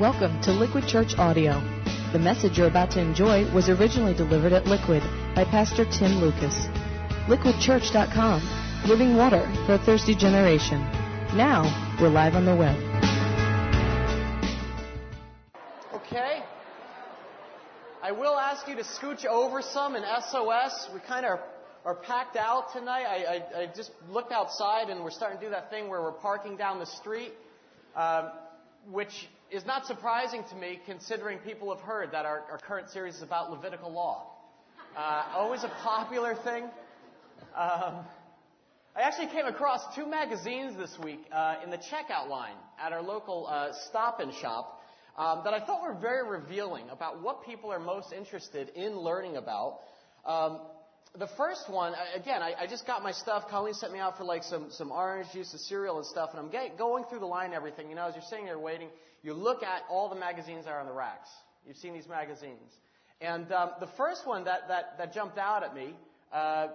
Welcome to Liquid Church Audio. The message you're about to enjoy was originally delivered at Liquid by Pastor Tim Lucas. LiquidChurch.com, living water for a thirsty generation. Now, we're live on the web. Okay. I will ask you to scooch over some in SOS. We kind of are packed out tonight. I, I, I, just looked outside and we're starting to do that thing where we're parking down the street, um, which is not surprising to me considering people have heard that our, our current series is about Levitical law. Uh, always a popular thing. Um, I actually came across two magazines this week uh, in the checkout line at our local uh, stop and shop um, that I thought were very revealing about what people are most interested in learning about. Um, the first one, again, I, I, just got my stuff. Colleen sent me out for like some, some orange juice, a cereal and stuff, and I'm going through the line and everything. You know, as you're sitting there waiting, you look at all the magazines that are on the racks. You've seen these magazines. And um, the first one that, that, that jumped out at me, uh,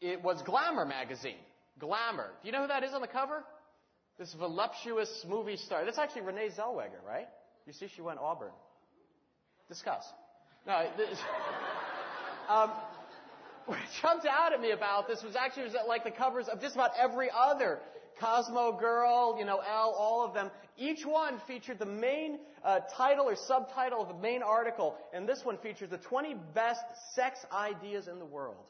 it was Glamour magazine. Glamour. Do you know who that is on the cover? This voluptuous movie star. That's actually Renee Zellweger, right? You see, she went Auburn. Discuss. No, this, um, what jumped out at me about this was actually was like the covers of just about every other Cosmo Girl, you know, Elle, all of them. Each one featured the main uh, title or subtitle of the main article, and this one features the 20 best sex ideas in the world.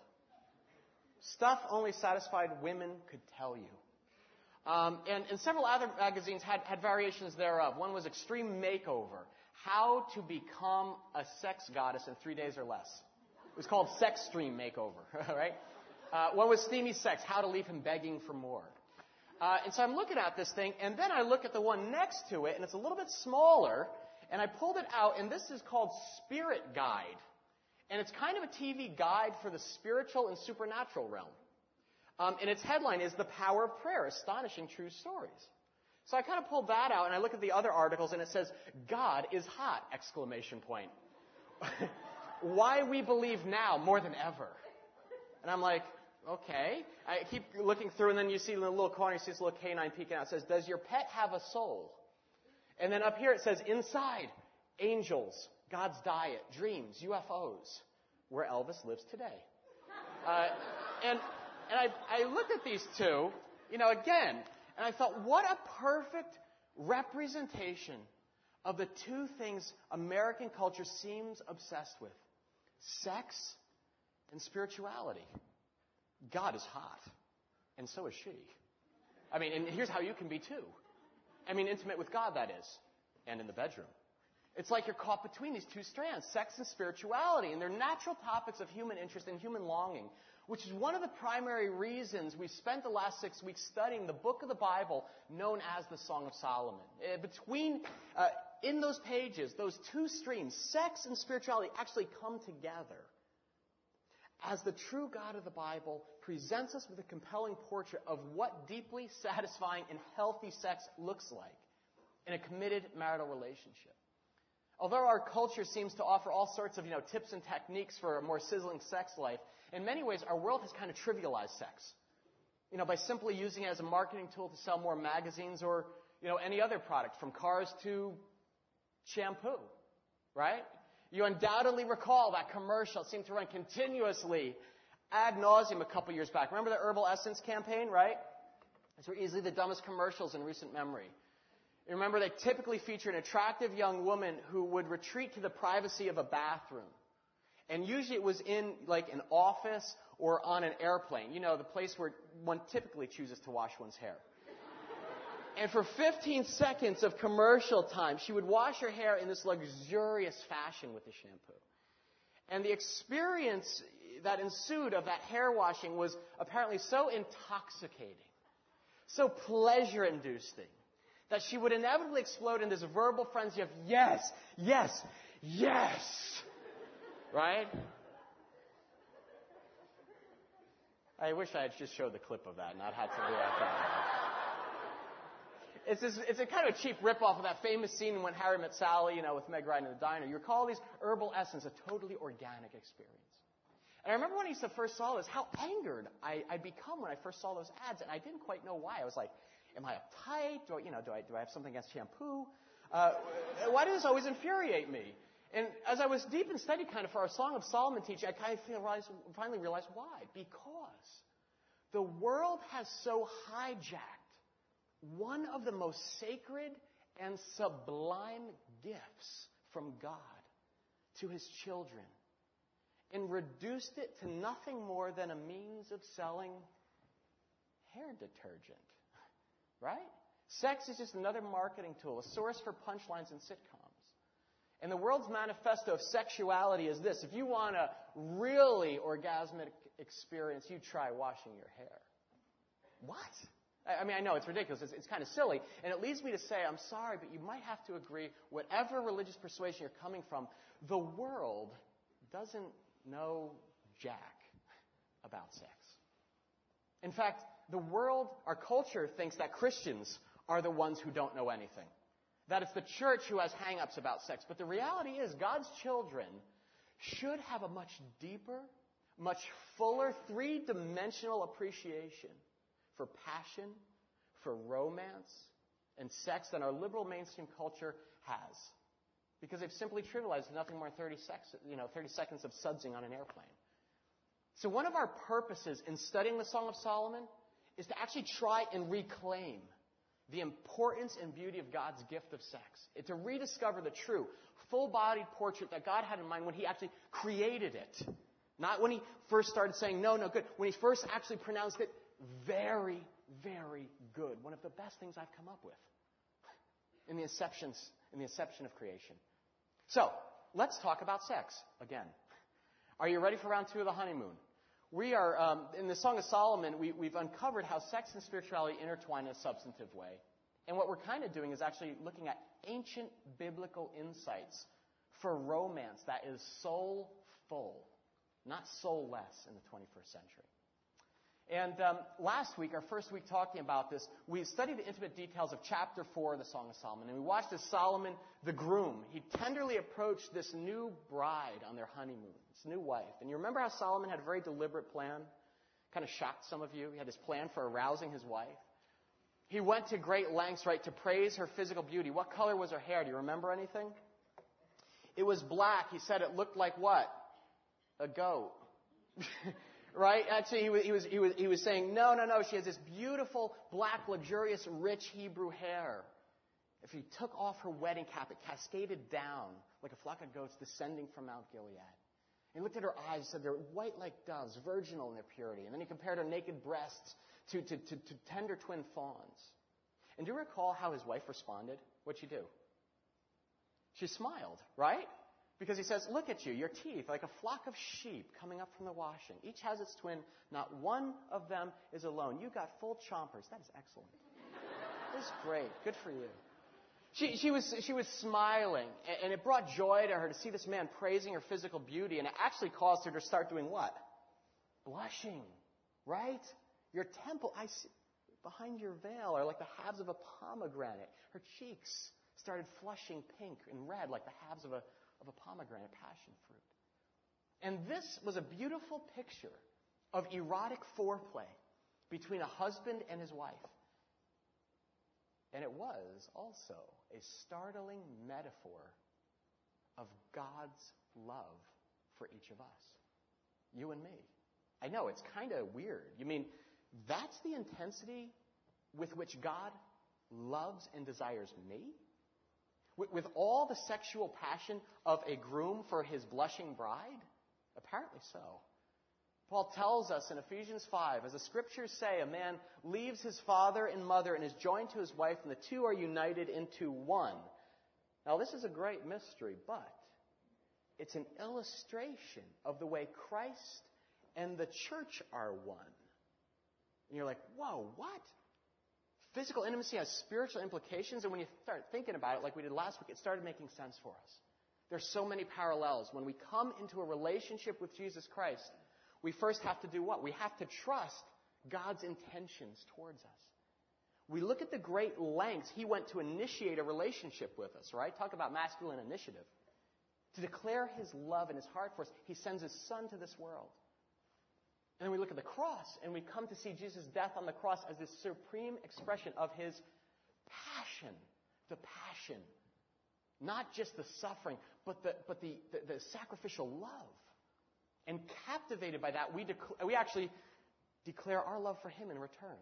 Stuff only satisfied women could tell you. Um, and, and, several other magazines had, had variations thereof. One was Extreme Makeover, how to become a sex goddess in three days or less. It was called Sex Stream Makeover, right? Uh, one was Steamy Sex, how to leave him begging for more. Uh, and so I'm looking at this thing, and then I look at the one next to it, and it's a little bit smaller, and I pulled it out, and this is called Spirit Guide. And it's kind of a TV guide for the spiritual and supernatural realm. Um, and its headline is The Power of Prayer, Astonishing True Stories. So I kind of pulled that out, and I look at the other articles, and it says, God is hot, exclamation point. Why we believe now more than ever. And I'm like, Okay. I keep looking through, and then you see in the little corner, you see this little canine peeking out. It says, Does your pet have a soul? And then up here it says, Inside, angels, God's diet, dreams, UFOs, where Elvis lives today. Uh, and and I, I looked at these two, you know, again, and I thought, what a perfect representation of the two things American culture seems obsessed with sex and spirituality. God is hot, and so is she. I mean, and here's how you can be too. I mean, intimate with God, that is, and in the bedroom. It's like you're caught between these two strands, sex and spirituality, and they're natural topics of human interest and human longing, which is one of the primary reasons we spent the last six weeks studying the book of the Bible known as the Song of Solomon. Uh, between, uh, in those pages, those two streams, sex and spirituality, actually come together as the true God of the Bible presents us with a compelling portrait of what deeply satisfying and healthy sex looks like in a committed marital relationship. Although our culture seems to offer all sorts of, you know, tips and techniques for a more sizzling sex life, in many ways our world has kind of trivialized sex. You know, by simply using it as a marketing tool to sell more magazines or, you know, any other product from cars to shampoo, right? You undoubtedly recall that commercial seemed to run continuously ad nauseum a couple years back. Remember the Herbal Essence campaign, right? These were easily the dumbest commercials in recent memory. You remember they typically featured an attractive young woman who would retreat to the privacy of a bathroom. And usually it was in like an office or on an airplane. You know, the place where one typically chooses to wash one's hair. And for 15 seconds of commercial time, she would wash her hair in this luxurious fashion with the shampoo. And the experience that ensued of that hair washing was apparently so intoxicating, so pleasure inducing, that she would inevitably explode in this verbal frenzy of yes, yes, yes. Right? I wish I had just showed the clip of that, not had to react to that it's, this, it's a kind of a cheap ripoff of that famous scene When Harry Met Sally, you know, with Meg Ryan in the diner. You recall these herbal essence, a totally organic experience. And I remember when I first saw this, how angered I, I'd become when I first saw those ads, and I didn't quite know why. I was like, am I uptight? Do I, you know, do I, do I have something against shampoo? Uh, why does this always infuriate me? And as I was deep in study kind of for our Song of Solomon teaching, I kind of finally realized why. Because the world has so hijacked one of the most sacred and sublime gifts from God to his children and reduced it to nothing more than a means of selling hair detergent. Right? Sex is just another marketing tool, a source for punchlines and sitcoms. And the world's manifesto of sexuality is this. If you want a really orgasmic experience, you try washing your hair. What? I mean, I know it's ridiculous. It's, it's, kind of silly. And it leads me to say, I'm sorry, but you might have to agree, whatever religious persuasion you're coming from, the world doesn't know jack about sex. In fact, the world, our culture thinks that Christians are the ones who don't know anything. That it's the church who has hang-ups about sex. But the reality is, God's children should have a much deeper, much fuller, three-dimensional appreciation for passion, for romance, and sex than our liberal mainstream culture has. Because they've simply trivialized nothing more than 30, sex, you know, 30 seconds of sudsing on an airplane. So one of our purposes in studying the Song of Solomon is to actually try and reclaim the importance and beauty of God's gift of sex. to rediscover the true, full-bodied portrait that God had in mind when He actually created it. Not when He first started saying, no, no, good. When He first actually pronounced it very, very good. One of the best things I've come up with in the inceptions, in the inception of creation. So, let's talk about sex again. Are you ready for round two of the honeymoon? We are, um, in the Song of Solomon, we, we've uncovered how sex and spirituality intertwine in a substantive way. And what we're kind of doing is actually looking at ancient biblical insights for romance that is soulful, not soulless in the 21st century. And um, last week, our first week talking about this, we studied the intimate details of chapter 4 of the Song of Solomon. And we watched as Solomon, the groom, he tenderly approached this new bride on their honeymoon, this new wife. And you remember how Solomon had a very deliberate plan? Kind of shocked some of you. He had this plan for arousing his wife. He went to great lengths, right, to praise her physical beauty. What color was her hair? Do you remember anything? It was black. He said it looked like what? A goat. Right? Actually, he was, he was, he was, he was saying, no, no, no, she has this beautiful, black, luxurious, rich Hebrew hair. If he took off her wedding cap, it cascaded down like a flock of goats descending from Mount Gilead. He looked at her eyes and said they're white like doves, virginal in their purity. And then he compared her naked breasts to, to, to, to tender twin fawns. And do you recall how his wife responded? What'd she do? She smiled, right? Because he says, Look at you, your teeth, like a flock of sheep coming up from the washing. Each has its twin. Not one of them is alone. You got full chompers. That is excellent. That's great. Good for you. She, she, was, she was smiling, and it brought joy to her to see this man praising her physical beauty, and it actually caused her to start doing what? Blushing, right? Your temple, I see, behind your veil are like the halves of a pomegranate. Her cheeks started flushing pink and red like the halves of a, of a pomegranate passion fruit. And this was a beautiful picture of erotic foreplay between a husband and his wife. And it was also a startling metaphor of God's love for each of us. You and me. I know, it's kind of weird. You mean, that's the intensity with which God loves and desires me? With, with all the sexual passion of a groom for his blushing bride? Apparently so. Paul tells us in Ephesians 5, as the scriptures say, a man leaves his father and mother and is joined to his wife, and the two are united into one. Now, this is a great mystery, but it's an illustration of the way Christ and the church are one. And you're like, whoa, what? Physical intimacy has spiritual implications, and when you start thinking about it, like we did last week, it started making sense for us. There's so many parallels. When we come into a relationship with Jesus Christ, we first have to do what? We have to trust God's intentions towards us. We look at the great lengths He went to initiate a relationship with us, right? Talk about masculine initiative. To declare His love and His heart for us, He sends His Son to this world. And then we look at the cross and we come to see Jesus' death on the cross as this supreme expression of his passion, the passion Not just the suffering, but the, but the, the, the sacrificial love. And captivated by that, we, dec- we actually declare our love for Him in return.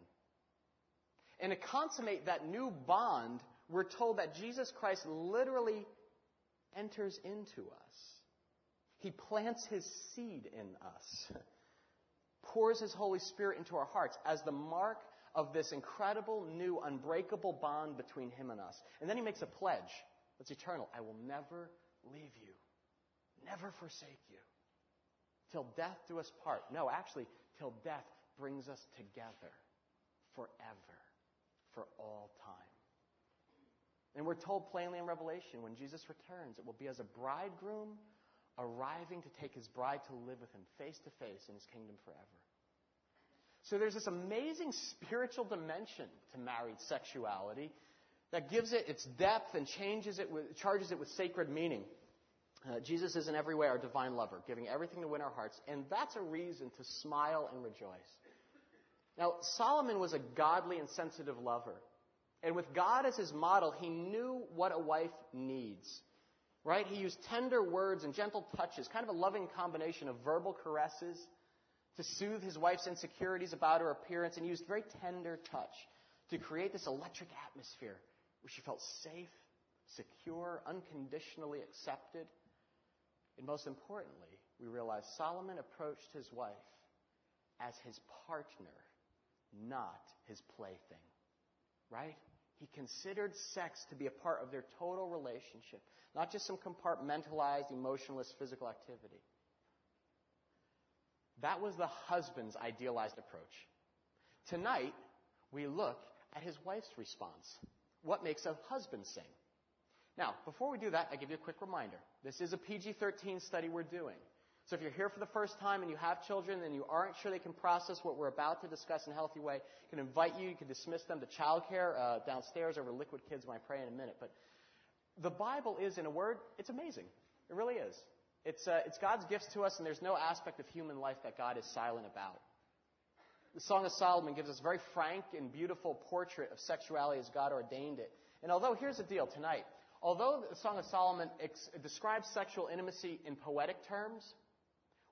And to consummate that new bond, we're told that Jesus Christ literally enters into us. He plants His seed in us, pours His Holy Spirit into our hearts as the mark of this incredible, new, unbreakable bond between Him and us. And then He makes a pledge that's eternal. I will never leave you, never forsake you. Till death do us part. No, actually, till death brings us together forever, for all time. And we're told plainly in Revelation when Jesus returns, it will be as a bridegroom arriving to take his bride to live with him face to face in his kingdom forever. So there's this amazing spiritual dimension to married sexuality that gives it its depth and changes it with, charges it with sacred meaning. Uh, Jesus is in every way our divine lover, giving everything to win our hearts, and that's a reason to smile and rejoice. Now, Solomon was a godly and sensitive lover. And with God as his model, he knew what a wife needs. Right? He used tender words and gentle touches, kind of a loving combination of verbal caresses to soothe his wife's insecurities about her appearance, and he used very tender touch to create this electric atmosphere where she felt safe, secure, unconditionally accepted. And most importantly, we realize Solomon approached his wife as his partner, not his plaything. Right? He considered sex to be a part of their total relationship, not just some compartmentalized, emotionless physical activity. That was the husband's idealized approach. Tonight, we look at his wife's response. What makes a husband sing? Now, before we do that, I give you a quick reminder. This is a PG 13 study we're doing. So if you're here for the first time and you have children and you aren't sure they can process what we're about to discuss in a healthy way, I can invite you, you can dismiss them to childcare uh, downstairs over Liquid Kids when I pray in a minute. But the Bible is, in a word, it's amazing. It really is. It's, uh, it's God's gifts to us, and there's no aspect of human life that God is silent about. The Song of Solomon gives us a very frank and beautiful portrait of sexuality as God ordained it. And although, here's the deal tonight, although the Song of Solomon ex- describes sexual intimacy in poetic terms,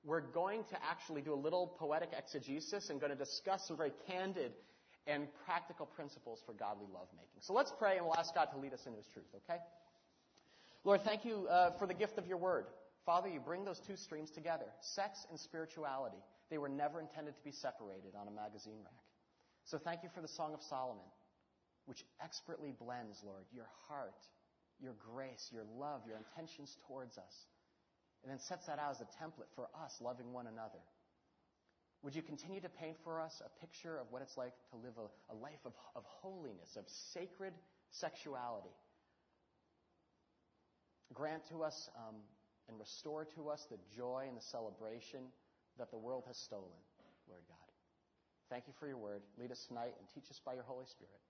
we're going to actually do a little poetic exegesis and going to discuss some very candid and practical principles for godly lovemaking. So let's pray and we'll ask God to lead us into His truth, okay? Lord, thank you uh, for the gift of your word. Father, you bring those two streams together sex and spirituality. They were never intended to be separated on a magazine rack. So thank you for the Song of Solomon, which expertly blends, Lord, your heart, your grace, your love, your intentions towards us and then sets that out as a template for us loving one another. Would you continue to paint for us a picture of what it's like to live a, a life of, of holiness, of sacred sexuality? Grant to us um, and restore to us the joy and the celebration that the world has stolen, Lord God. Thank you for your word. Lead us tonight and teach us by your Holy Spirit.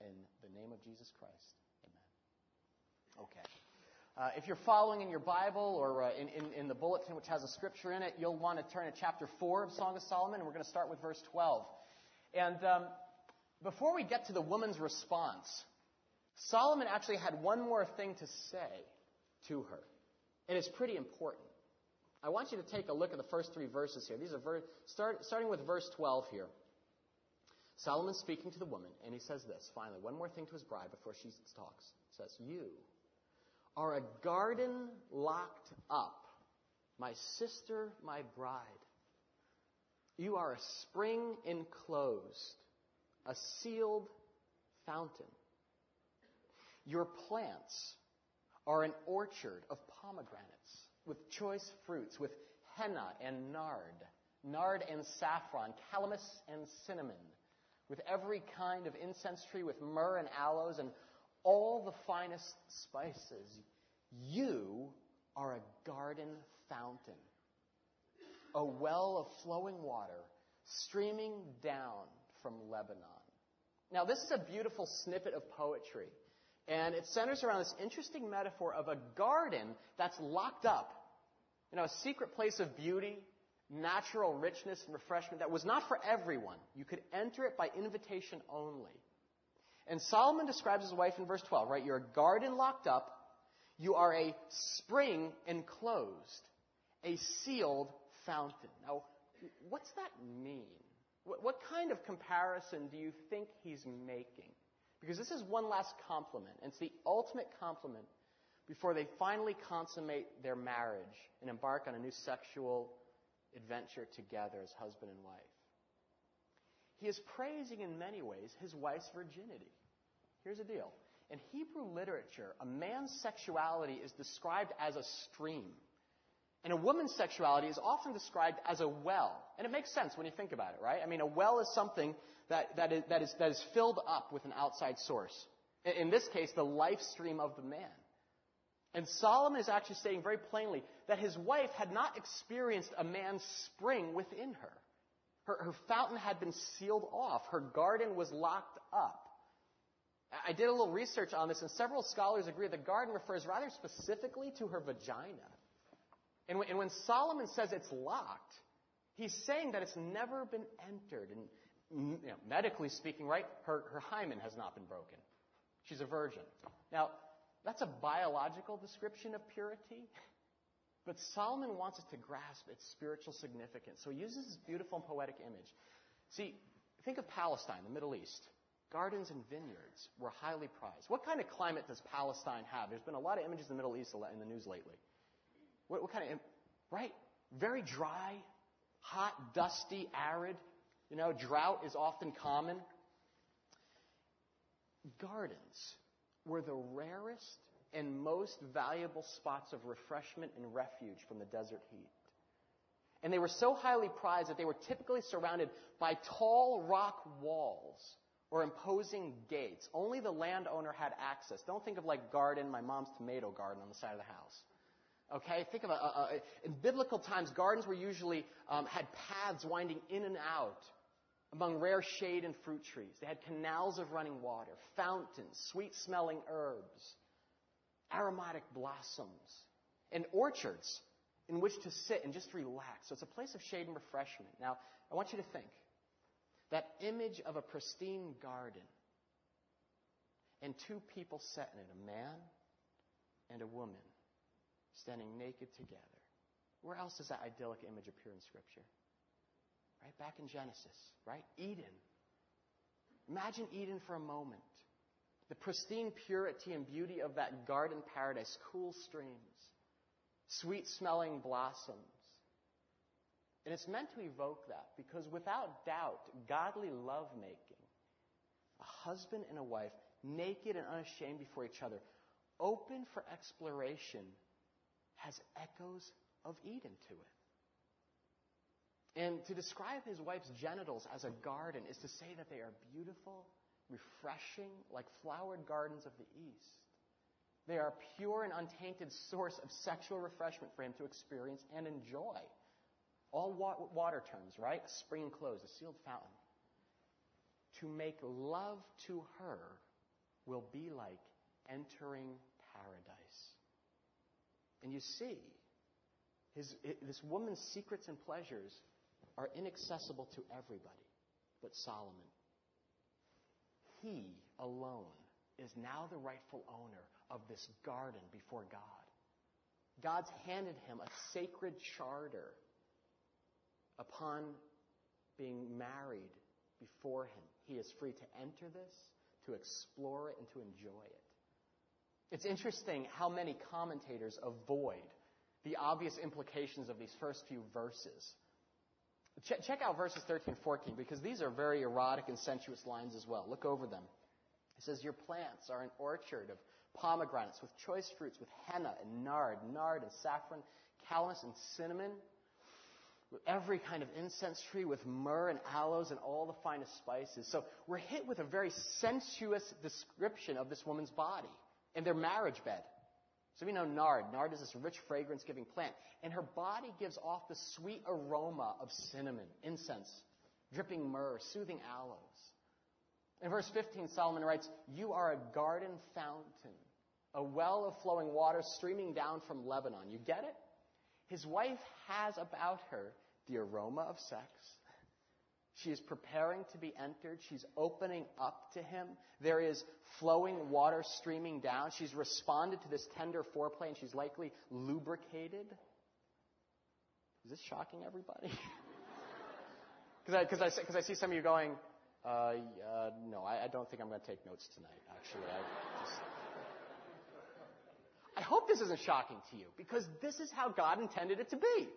In the name of Jesus Christ, amen. Okay. Uh, if you're following in your Bible or uh, in, in, in, the bulletin which has a scripture in it, you'll want to turn to chapter 4 of Song of Solomon, and we're going to start with verse 12. And um, before we get to the woman's response, Solomon actually had one more thing to say to her, and it's pretty important. I want you to take a look at the first three verses here. These are ver- start, starting with verse 12 here. Solomon's speaking to the woman, and he says this, finally, one more thing to his bride before she talks. He says, You are a garden locked up, my sister, my bride. You are a spring enclosed, a sealed fountain. Your plants are an orchard of pomegranates with choice fruits, with henna and nard, nard and saffron, calamus and cinnamon, with every kind of incense tree, with myrrh and aloes, and all the finest spices. You are a garden fountain, a well of flowing water streaming down from Lebanon. Now, this is a beautiful snippet of poetry, and it centers around this interesting metaphor of a garden that's locked up. You know, a secret place of beauty, natural richness and refreshment that was not for everyone. You could enter it by invitation only. And Solomon describes his wife in verse 12, right? You're a garden locked up, You are a spring enclosed, a sealed fountain. Now, what's that mean? What, kind of comparison do you think he's making? Because this is one last compliment, and it's the ultimate compliment before they finally consummate their marriage and embark on a new sexual adventure together as husband and wife. He is praising in many ways his wife's virginity. Here's the deal. In Hebrew literature, a man's sexuality is described as a stream. And a woman's sexuality is often described as a well. And it makes sense when you think about it, right? I mean, a well is something that, that, is, that, is, that is filled up with an outside source. In this case, the life stream of the man. And Solomon is actually saying very plainly that his wife had not experienced a man's spring within her. Her, her fountain had been sealed off. Her garden was locked up. I did a little research on this, and several scholars agree the garden refers rather specifically to her vagina. And when, and when Solomon says it's locked, he's saying that it's never been entered. And you know, medically speaking, right, her, her hymen has not been broken. She's a virgin. Now, that's a biological description of purity. But Solomon wants us to grasp its spiritual significance. So he uses this beautiful and poetic image. See, think of Palestine, the Middle East. Gardens and vineyards were highly prized. What kind of climate does Palestine have? There's been a lot of images of the Middle East in the news lately. What, what kind of, right? Very dry, hot, dusty, arid. You know, drought is often common. Gardens were the rarest and most valuable spots of refreshment and refuge from the desert heat. And they were so highly prized that they were typically surrounded by tall rock walls or imposing gates. Only the landowner had access. Don't think of like garden, my mom's tomato garden on the side of the house. Okay, think of a, a, a in biblical times, gardens were usually um, had paths winding in and out among rare shade and fruit trees. They had canals of running water, fountains, sweet-smelling herbs, aromatic blossoms, and orchards in which to sit and just relax. So it's a place of shade and refreshment. Now, I want you to think that image of a pristine garden and two people set in it, a man and a woman standing naked together. Where else does that idyllic image appear in Scripture? Right? Back in Genesis, right? Eden. Imagine Eden for a moment. The pristine purity and beauty of that garden paradise, cool streams, sweet smelling blossoms. And it's meant to evoke that because without doubt, godly lovemaking, a husband and a wife, naked and unashamed before each other, open for exploration has echoes of Eden to it. And to describe his wife's genitals as a garden is to say that they are beautiful, refreshing, like flowered gardens of the East. They are a pure and untainted source of sexual refreshment for him to experience and enjoy. All water terms, right? A spring closed, a sealed fountain. To make love to her will be like entering paradise. And you see, his, this woman's secrets and pleasures are inaccessible to everybody but Solomon. He alone is now the rightful owner of this garden before God. God's handed him a sacred charter upon being married before him. He is free to enter this, to explore it, and to enjoy it. It's interesting how many commentators avoid the obvious implications of these first few verses. Ch- check out verses 13 and 14 because these are very erotic and sensuous lines as well. Look over them. It says, Your plants are an orchard of pomegranates with choice fruits, with henna and nard, nard and saffron, calamus and cinnamon, with every kind of incense tree, with myrrh and aloes and all the finest spices. So we're hit with a very sensuous description of this woman's body in their marriage bed. So we know nard. Nard is this rich fragrance giving plant. And her body gives off the sweet aroma of cinnamon, incense, dripping myrrh, soothing aloes. In verse 15, Solomon writes, You are a garden fountain, a well of flowing water streaming down from Lebanon. You get it? His wife has about her the aroma of sex, She is preparing to be entered. She's opening up to him. There is flowing water streaming down. She's responded to this tender foreplay and she's likely lubricated. Is this shocking everybody? Because I, I, I, see some of you going, uh, uh, no, I, I, don't think I'm going to take notes tonight, actually. I, just... I hope this isn't shocking to you, because this is how God intended it to be.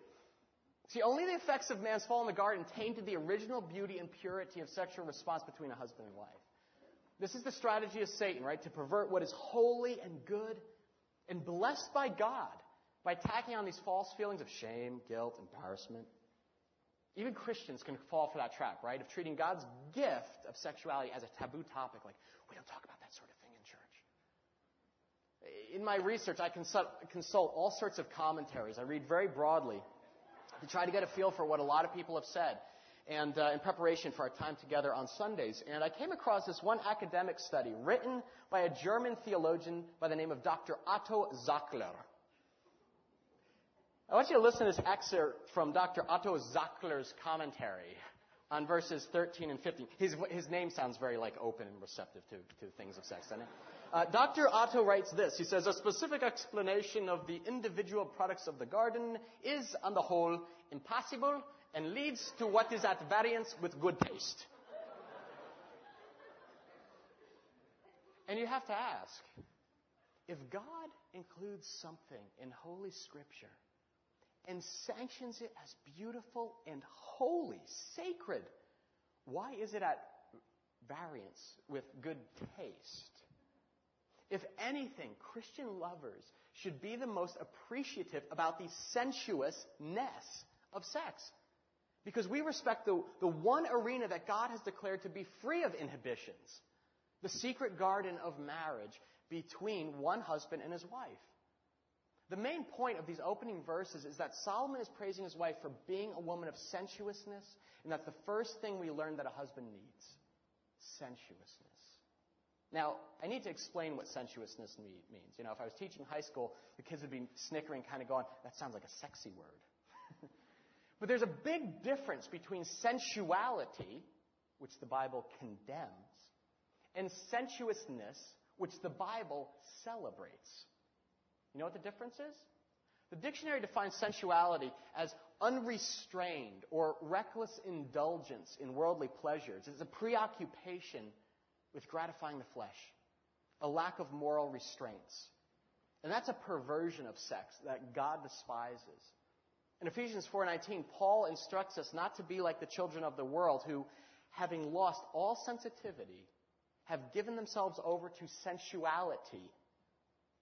See, only the effects of man's fall in the garden tainted the original beauty and purity of sexual response between a husband and wife. This is the strategy of Satan, right? To pervert what is holy and good and blessed by God by tacking on these false feelings of shame, guilt, embarrassment. Even Christians can fall for that trap, right? Of treating God's gift of sexuality as a taboo topic, like, we don't talk about that sort of thing in church. In my research, I consult, consult all sorts of commentaries. I read very broadly to try to get a feel for what a lot of people have said and uh, in preparation for our time together on Sundays. And I came across this one academic study written by a German theologian by the name of Dr. Otto Sackler. I want you to listen to this excerpt from Dr. Otto Sackler's commentary on verses 13 and 15. His, his name sounds very like open and receptive to, to things of sex, doesn't it? Uh, Dr. Otto writes this. He says, a specific explanation of the individual products of the garden is, on the whole, impossible and leads to what is at variance with good taste. and you have to ask, if God includes something in Holy Scripture and sanctions it as beautiful and holy, sacred, why is it at variance with good taste? If anything, Christian lovers should be the most appreciative about the sensuousness of sex. Because we respect the, the one arena that God has declared to be free of inhibitions the secret garden of marriage between one husband and his wife. The main point of these opening verses is that Solomon is praising his wife for being a woman of sensuousness, and that's the first thing we learn that a husband needs sensuousness. Now, I need to explain what sensuousness means. You know, if I was teaching high school, the kids would be snickering, kind of going, that sounds like a sexy word. but there's a big difference between sensuality, which the Bible condemns, and sensuousness, which the Bible celebrates. You know what the difference is? The dictionary defines sensuality as unrestrained or reckless indulgence in worldly pleasures. It's a preoccupation with gratifying the flesh, a lack of moral restraints. And that's a perversion of sex that God despises. In Ephesians 4:19, Paul instructs us not to be like the children of the world who, having lost all sensitivity, have given themselves over to sensuality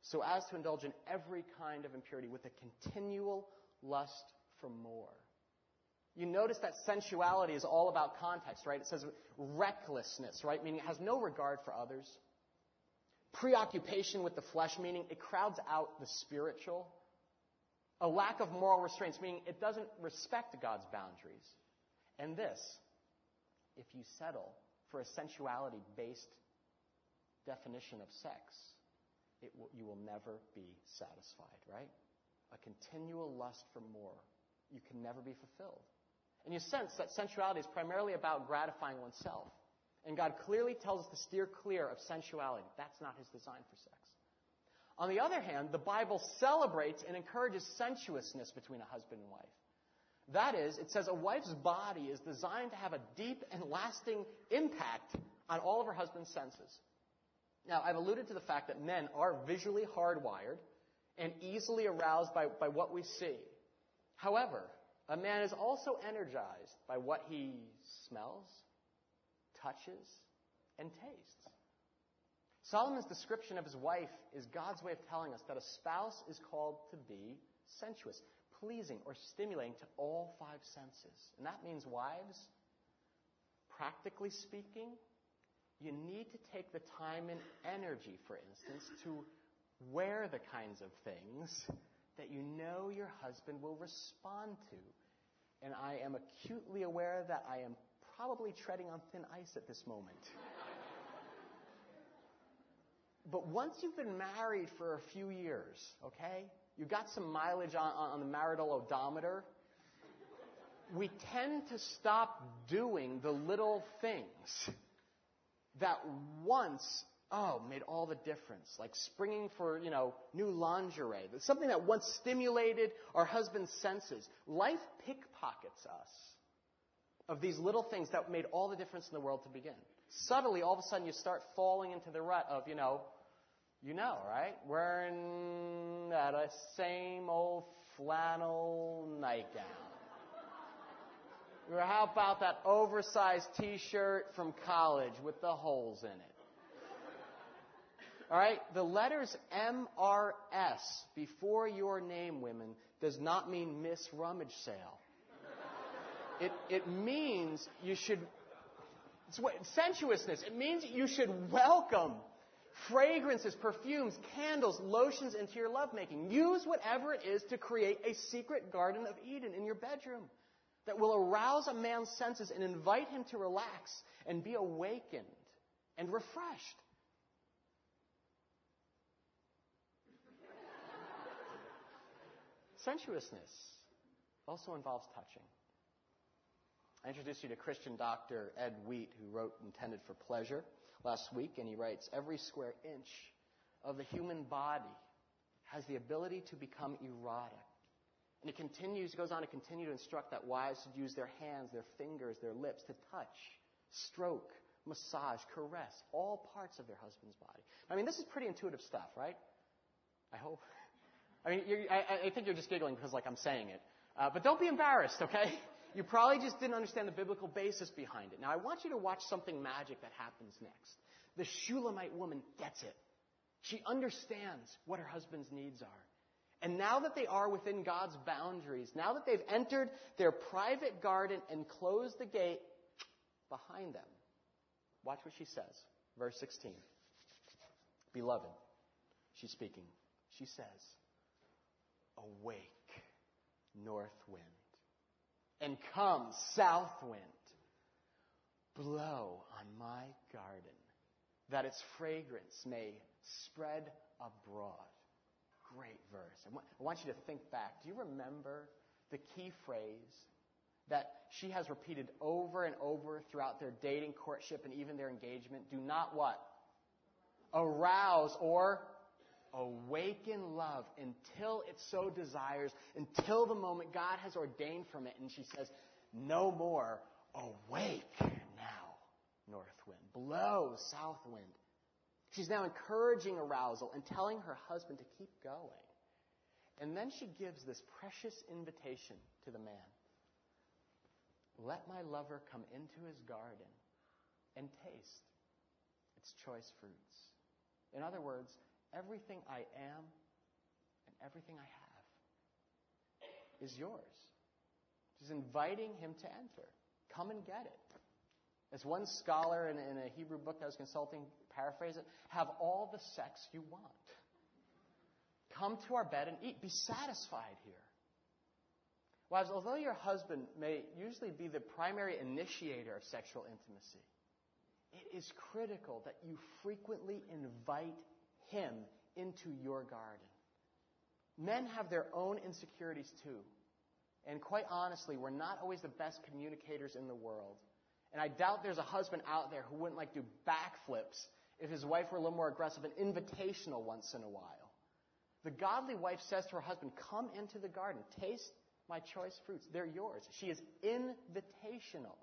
so as to indulge in every kind of impurity with a continual lust for more. You notice that sensuality is all about context, right? It says recklessness, right? Meaning it has no regard for others. Preoccupation with the flesh, meaning it crowds out the spiritual. A lack of moral restraints, meaning it doesn't respect God's boundaries. And this, if you settle for a sensuality based definition of sex, will, you will never be satisfied, right? A continual lust for more. You can never be fulfilled. And you sense that sensuality is primarily about gratifying oneself. And God clearly tells us to steer clear of sensuality. That's not His design for sex. On the other hand, the Bible celebrates and encourages sensuousness between a husband and wife. That is, it says a wife's body is designed to have a deep and lasting impact on all of her husband's senses. Now, I've alluded to the fact that men are visually hardwired and easily aroused by, by what we see. However, a man is also energized by what he smells, touches, and tastes. Solomon's description of his wife is God's way of telling us that a spouse is called to be sensuous, pleasing, or stimulating to all five senses. And that means, wives, practically speaking, you need to take the time and energy, for instance, to wear the kinds of things that you know your husband will respond to. And I am acutely aware that I am probably treading on thin ice at this moment. but once you've been married for a few years, okay, you've got some mileage on, on the marital odometer, we tend to stop doing the little things that once, oh, made all the difference. Like springing for, you know, new lingerie. Something that once stimulated our husband's senses. Life pickpockets us of these little things that made all the difference in the world to begin. Subtly, all of a sudden, you start falling into the rut of, you know, you know, right? Wearing that uh, same old flannel nightgown. Or how about that oversized t-shirt from college with the holes in it? Alright? The letters MRS before your name, women, does not mean Miss Rummage Sale. It, it means you should, it's what, sensuousness. It means you should welcome fragrances, perfumes, candles, lotions into your lovemaking. Use whatever it is to create a secret Garden of Eden in your bedroom that will arouse a man's senses and invite him to relax and be awakened and refreshed. Sensuousness also involves touching. I introduced you to Christian doctor Ed Wheat, who wrote Intended for Pleasure last week, and he writes Every square inch of the human body has the ability to become erotic. And he continues, goes on to continue to instruct that wives should use their hands, their fingers, their lips to touch, stroke, massage, caress all parts of their husband's body. I mean, this is pretty intuitive stuff, right? I hope. I mean, I, I, think you're just giggling because, like, I'm saying it. Uh, but don't be embarrassed, okay? You probably just didn't understand the biblical basis behind it. Now, I want you to watch something magic that happens next. The Shulamite woman gets it. She understands what her husband's needs are. And now that they are within God's boundaries, now that they've entered their private garden and closed the gate behind them, watch what she says. Verse 16. Beloved, she's speaking. She says, Awake, north wind, and come, south wind. Blow on my garden, that its fragrance may spread abroad great verse. I want you to think back. Do you remember the key phrase that she has repeated over and over throughout their dating, courtship, and even their engagement? Do not what? Arouse or awaken love until it so desires, until the moment God has ordained from it. And she says, No more. Awake now, north wind. Blow, south wind. She's now encouraging arousal and telling her husband to keep going. And then she gives this precious invitation to the man Let my lover come into his garden and taste its choice fruits. In other words, everything I am and everything I have is yours. She's inviting him to enter. Come and get it. As one scholar in, in a Hebrew book I was consulting paraphrase it, have all the sex you want. Come to our bed and eat. Be satisfied here. Wives, although your husband may usually be the primary initiator of sexual intimacy, it is critical that you frequently invite him into your garden. Men have their own insecurities too. And quite honestly, we're not always the best communicators in the world. And I doubt there's a husband out there who wouldn't like do backflips if his wife were a little more aggressive and invitational once in a while. The godly wife says to her husband, Come into the garden, taste my choice fruits. They're yours. She is invitational,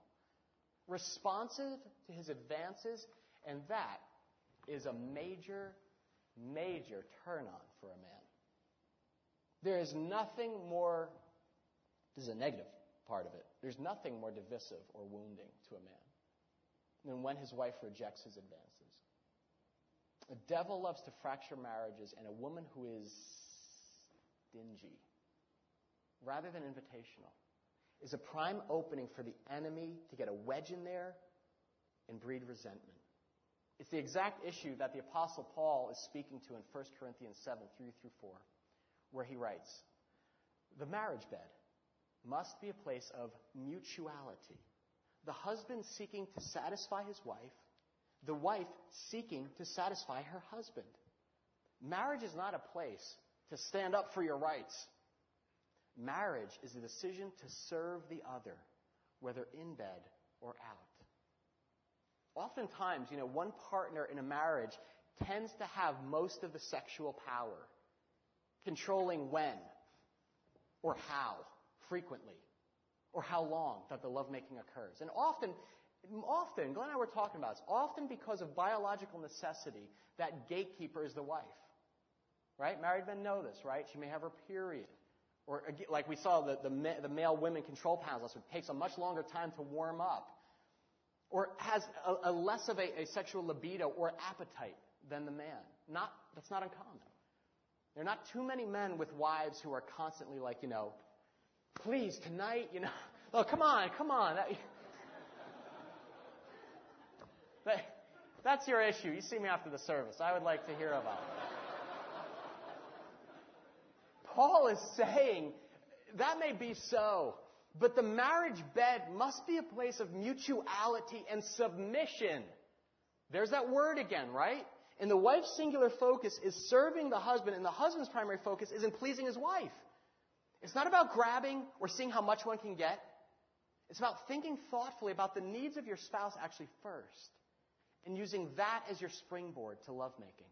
responsive to his advances, and that is a major, major turn on for a man. There is nothing more, this is a negative part of it. There's nothing more divisive or wounding to a man than when his wife rejects his advances. The devil loves to fracture marriages, and a woman who is stingy, rather than invitational, is a prime opening for the enemy to get a wedge in there and breed resentment. It's the exact issue that the Apostle Paul is speaking to in 1 Corinthians 7 3 through 4, where he writes The marriage bed must be a place of mutuality. The husband seeking to satisfy his wife, the wife seeking to satisfy her husband. Marriage is not a place to stand up for your rights. Marriage is a decision to serve the other, whether in bed or out. Oftentimes, you know, one partner in a marriage tends to have most of the sexual power, controlling when or how frequently or how long that the lovemaking occurs. And often, often, Glenn and I were talking about this, often because of biological necessity, that gatekeeper is the wife. Right? Married men know this, right? She may have her period. Or, like we saw, the, the, the male women control panels, it takes a much longer time to warm up. Or has a, a less of a, a sexual libido or appetite than the man. Not, that's not uncommon. There are not too many men with wives who are constantly like, you know, please, tonight, you know, oh, come on, come on. That, that, that's your issue. You see me after the service. I would like to hear about it. Paul is saying that may be so, but the marriage bed must be a place of mutuality and submission. There's that word again, right? And the wife's singular focus is serving the husband, and the husband's primary focus is in pleasing his wife. It's not about grabbing or seeing how much one can get. It's about thinking thoughtfully about the needs of your spouse actually first, and using that as your springboard to lovemaking.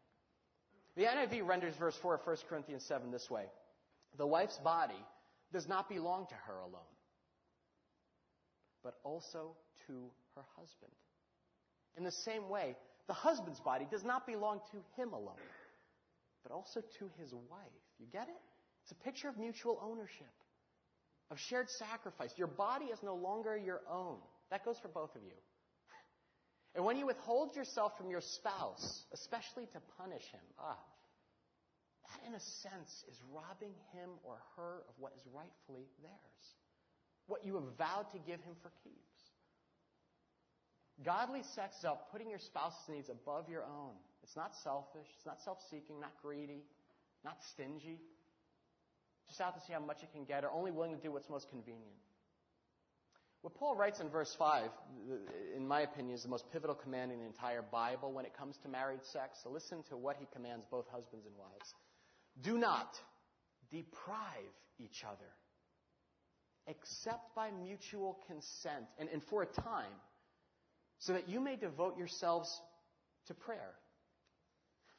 The NIV renders verse 4 of 1 Corinthians 7 this way The wife's body does not belong to her alone, but also to her husband. In the same way, the husband's body does not belong to him alone, but also to his wife. You get it? It's a picture of mutual ownership, of shared sacrifice. Your body is no longer your own. That goes for both of you. And when you withhold yourself from your spouse, especially to punish him, ah, that in a sense is robbing him or her of what is rightfully theirs. What you have vowed to give him for keeps. Godly sex is about putting your spouse's needs above your own. It's not selfish, it's not self seeking, not greedy, not stingy. Just out to see how much it can get, or only willing to do what's most convenient. What Paul writes in verse 5, in my opinion, is the most pivotal command in the entire Bible when it comes to married sex. So listen to what he commands both husbands and wives. Do not deprive each other, except by mutual consent, and, and for a time so that you may devote yourselves to prayer.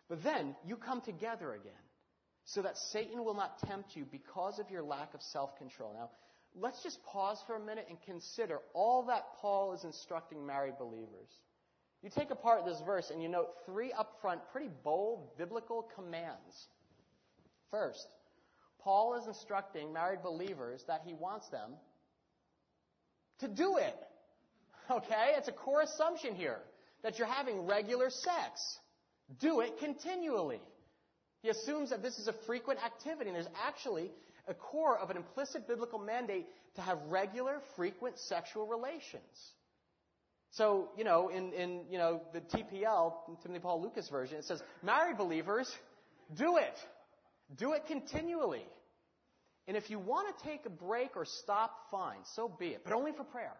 But then you come together again, so that Satan will not tempt you because of your lack of self control. Now, let's just pause for a minute and consider all that Paul is instructing married believers. You take apart this verse and you note three upfront, pretty bold biblical commands. First, Paul is instructing married believers that he wants them to do it. Okay? It's a core assumption here that you're having regular sex. Do it continually. He assumes that this is a frequent activity, and there's actually a core of an implicit biblical mandate to have regular, frequent sexual relations. So, you know, in, in you know, the TPL, Timothy Paul Lucas version, it says, married believers, do it. Do it continually. And if you want to take a break or stop, fine, so be it, but only for prayer.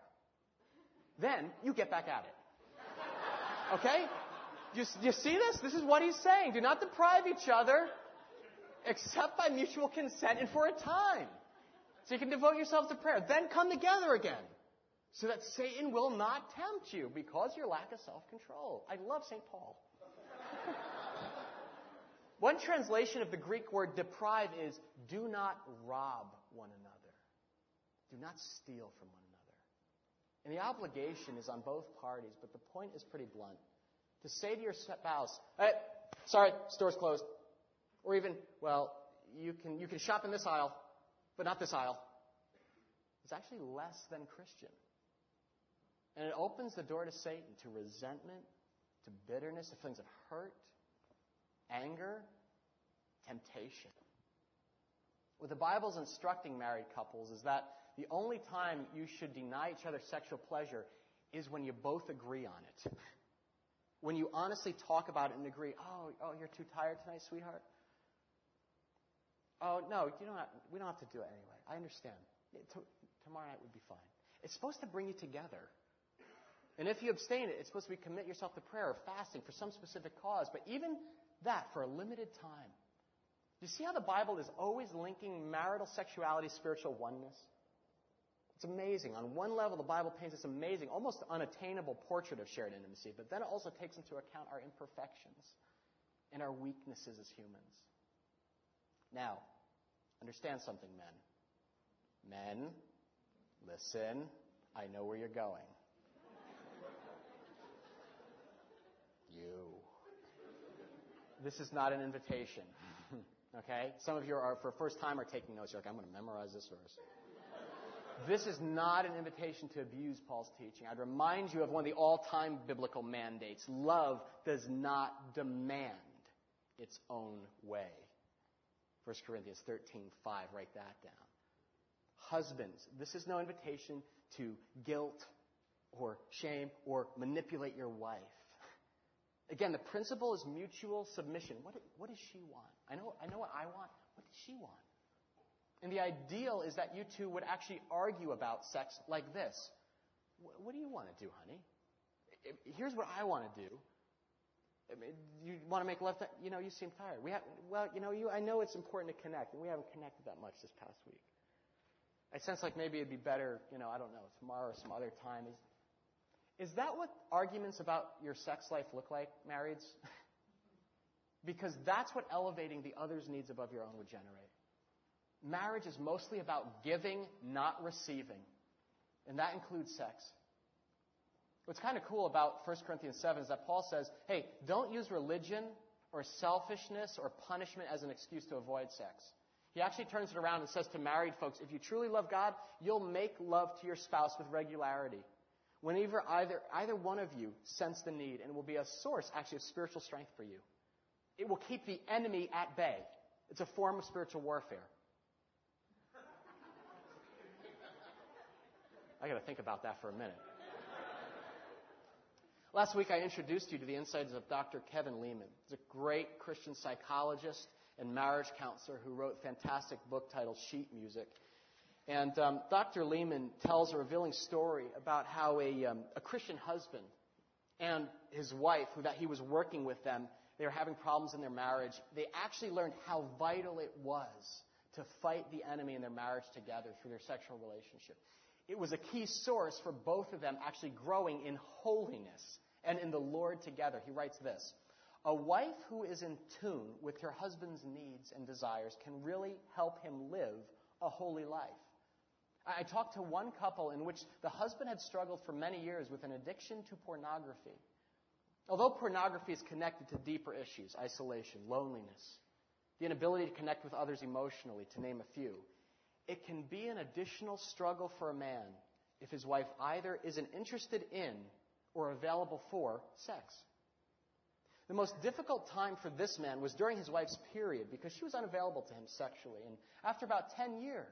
Then you get back at it. Okay? You, you see this? This is what he's saying. Do not deprive each other except by mutual consent and for a time. So you can devote yourself to prayer. Then come together again. So that Satan will not tempt you because your lack of self-control. I love St. Paul. One translation of the Greek word deprive is do not rob one another. Do not steal from one another. And the obligation is on both parties, but the point is pretty blunt. To say to your spouse, hey, sorry, store's closed. Or even, well, you can, you can shop in this aisle, but not this aisle. It's actually less than Christian. And it opens the door to Satan, to resentment, to bitterness, to feelings of hurt, anger, temptation. What the Bible's instructing married couples is that the only time you should deny each other sexual pleasure is when you both agree on it. When you honestly talk about it and agree, oh, oh, you're too tired tonight, sweetheart. Oh, no, you don't have, we don't have to do it anyway. I understand. tomorrow night would be fine. It's supposed to bring you together. And if you abstain, it's supposed to be commit yourself to prayer or fasting for some specific cause. But even that, for a limited time, Do you see how the Bible is always linking marital sexuality, spiritual oneness? It's amazing. On one level, the Bible paints this amazing, almost unattainable portrait of shared intimacy, but then it also takes into account our imperfections and our weaknesses as humans. Now, understand something, men. Men, listen. I know where you're going. you. This is not an invitation. Okay? Some of you are, for first time, are taking notes. You're like, I'm going to memorize this verse. This is not an invitation to abuse Paul's teaching. I'd remind you of one of the all-time biblical mandates. Love does not demand its own way. 1 Corinthians 13:5. Write that down. Husbands, this is no invitation to guilt or shame or manipulate your wife. Again, the principle is mutual submission. What, what does she want? I know, I know what I want. What does she want? And the ideal is that you two would actually argue about sex like this. What do you want to do, honey? Here's what I want to do. I mean, You want to make love? You know, you seem tired. We have, well, you know, you, I know it's important to connect, and we haven't connected that much this past week. I sense like maybe it'd be better, you know, I don't know, tomorrow or some other time. Is that what arguments about your sex life look like, marrieds? because that's what elevating the other's needs above your own would generate. Marriage is mostly about giving, not receiving. And that includes sex. What's kind of cool about 1 Corinthians 7 is that Paul says, hey, don't use religion or selfishness or punishment as an excuse to avoid sex. He actually turns it around and says to married folks, if you truly love God, you'll make love to your spouse with regularity. Whenever either, either one of you sense the need, and it will be a source, actually, of spiritual strength for you. It will keep the enemy at bay. It's a form of spiritual warfare. I got to think about that for a minute. Last week, I introduced you to the insights of Dr. Kevin Leman. He's a great Christian psychologist and marriage counselor who wrote a fantastic book titled Sheet Music. And um, Dr. Leman tells a revealing story about how a, um, a Christian husband and his wife, who that he was working with them, they were having problems in their marriage. They actually learned how vital it was to fight the enemy in their marriage together through their sexual relationship it was a key source for both of them actually growing in holiness and in the Lord together. He writes this A wife who is in tune with her husband's needs and desires can really help him live a holy life. I talked to one couple in which the husband had struggled for many years with an addiction to pornography. Although pornography is connected to deeper issues, isolation, loneliness, the inability to connect with others emotionally, to name a few, it can be an additional struggle for a man if his wife either isn't interested in or available for sex. The most difficult time for this man was during his wife's period because she was unavailable to him sexually. And after about 10 years,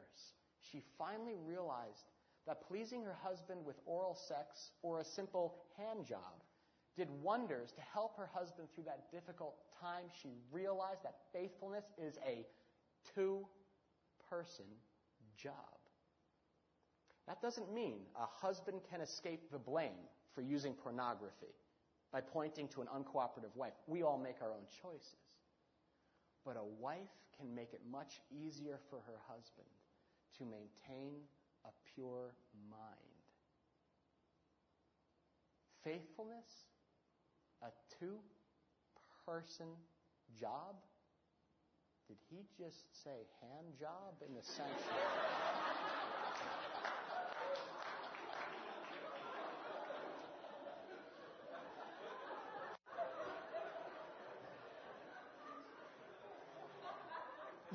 she finally realized that pleasing her husband with oral sex or a simple hand job did wonders to help her husband through that difficult time. She realized that faithfulness is a two person job. That doesn't mean a husband can escape the blame for using pornography by pointing to an uncooperative wife. We all make our own choices. But a wife can make it much easier for her husband to maintain a pure mind. Faithfulness, a two person job, did he just say hand job in the sense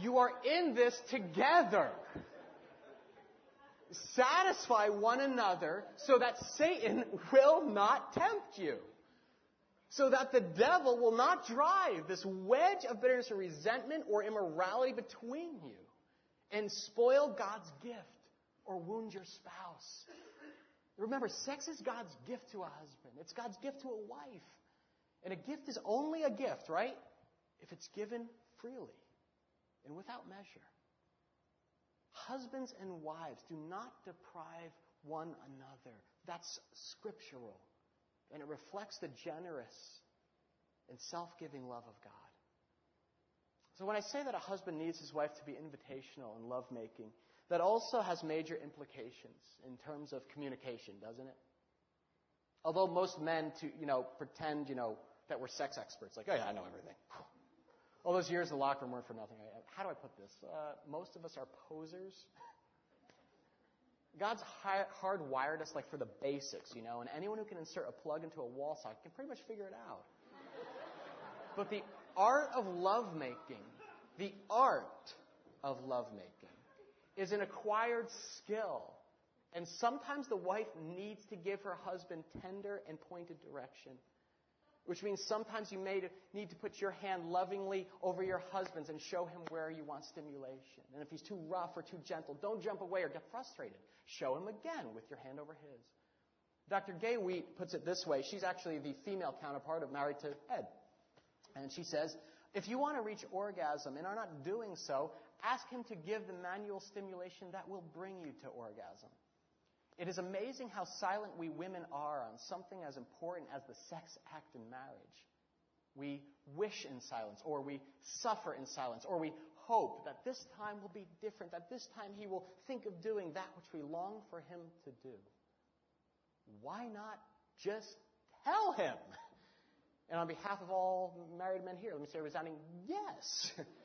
You are in this together. Satisfy one another so that Satan will not tempt you so that the devil will not drive this wedge of bitterness or resentment or immorality between you and spoil God's gift or wound your spouse. Remember, sex is God's gift to a husband. It's God's gift to a wife. And a gift is only a gift, right? If it's given freely and without measure. Husbands and wives do not deprive one another. That's scriptural and it reflects the generous and self giving love of God. So when I say that a husband needs his wife to be invitational and lovemaking, that also has major implications in terms of communication, doesn't it? Although most men to, you know, pretend, you know, that we're sex experts, like, oh yeah, I know everything. All those years in the locker room weren't for nothing. How do I put this? Uh, most of us are posers. God's hardwired us like for the basics, you know, and anyone who can insert a plug into a wall socket can pretty much figure it out. but the art of lovemaking, the art of lovemaking, is an acquired skill. And sometimes the wife needs to give her husband tender and pointed direction. Which means sometimes you may need to put your hand lovingly over your husband's and show him where you want stimulation. And if he's too rough or too gentle, don't jump away or get frustrated. Show him again with your hand over his. Dr. Gaye Wheat puts it this way. She's actually the female counterpart of Married to Ed. And she says, if you want to reach orgasm and are not doing so, ask him to give the manual stimulation that will bring you to orgasm. It is amazing how silent we women are on something as important as the sex act in marriage. We wish in silence, or we suffer in silence, or we hope that this time will be different, that this time he will think of doing that which we long for him to do. Why not just tell him? And on behalf of all married men here, let me say a resounding yes.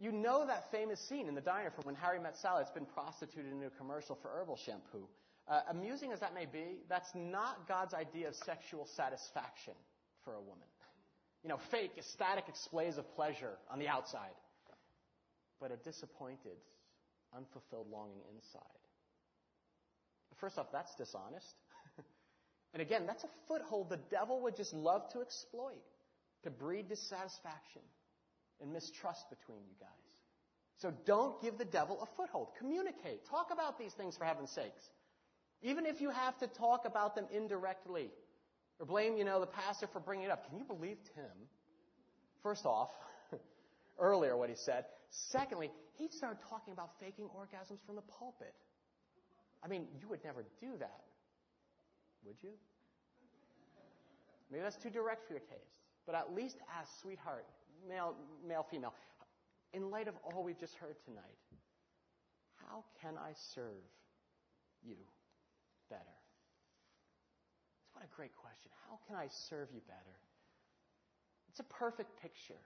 You know that famous scene in the diner from when Harry met Sally. It's been prostituted into a commercial for herbal shampoo. Uh, amusing as that may be, that's not God's idea of sexual satisfaction for a woman. You know, fake, ecstatic displays of pleasure on the outside, but a disappointed, unfulfilled longing inside. First off, that's dishonest. and again, that's a foothold the devil would just love to exploit to breed dissatisfaction and mistrust between you guys. So don't give the devil a foothold. Communicate. Talk about these things for heaven's sakes. Even if you have to talk about them indirectly or blame, you know, the pastor for bringing it up. Can you believe Tim? First off, earlier what he said. Secondly, he started talking about faking orgasms from the pulpit. I mean, you would never do that, would you? Maybe that's too direct for your taste. But at least ask, sweetheart, male, male, female, in light of all we've just heard tonight, how can I serve you better? What a great question. How can I serve you better? It's a perfect picture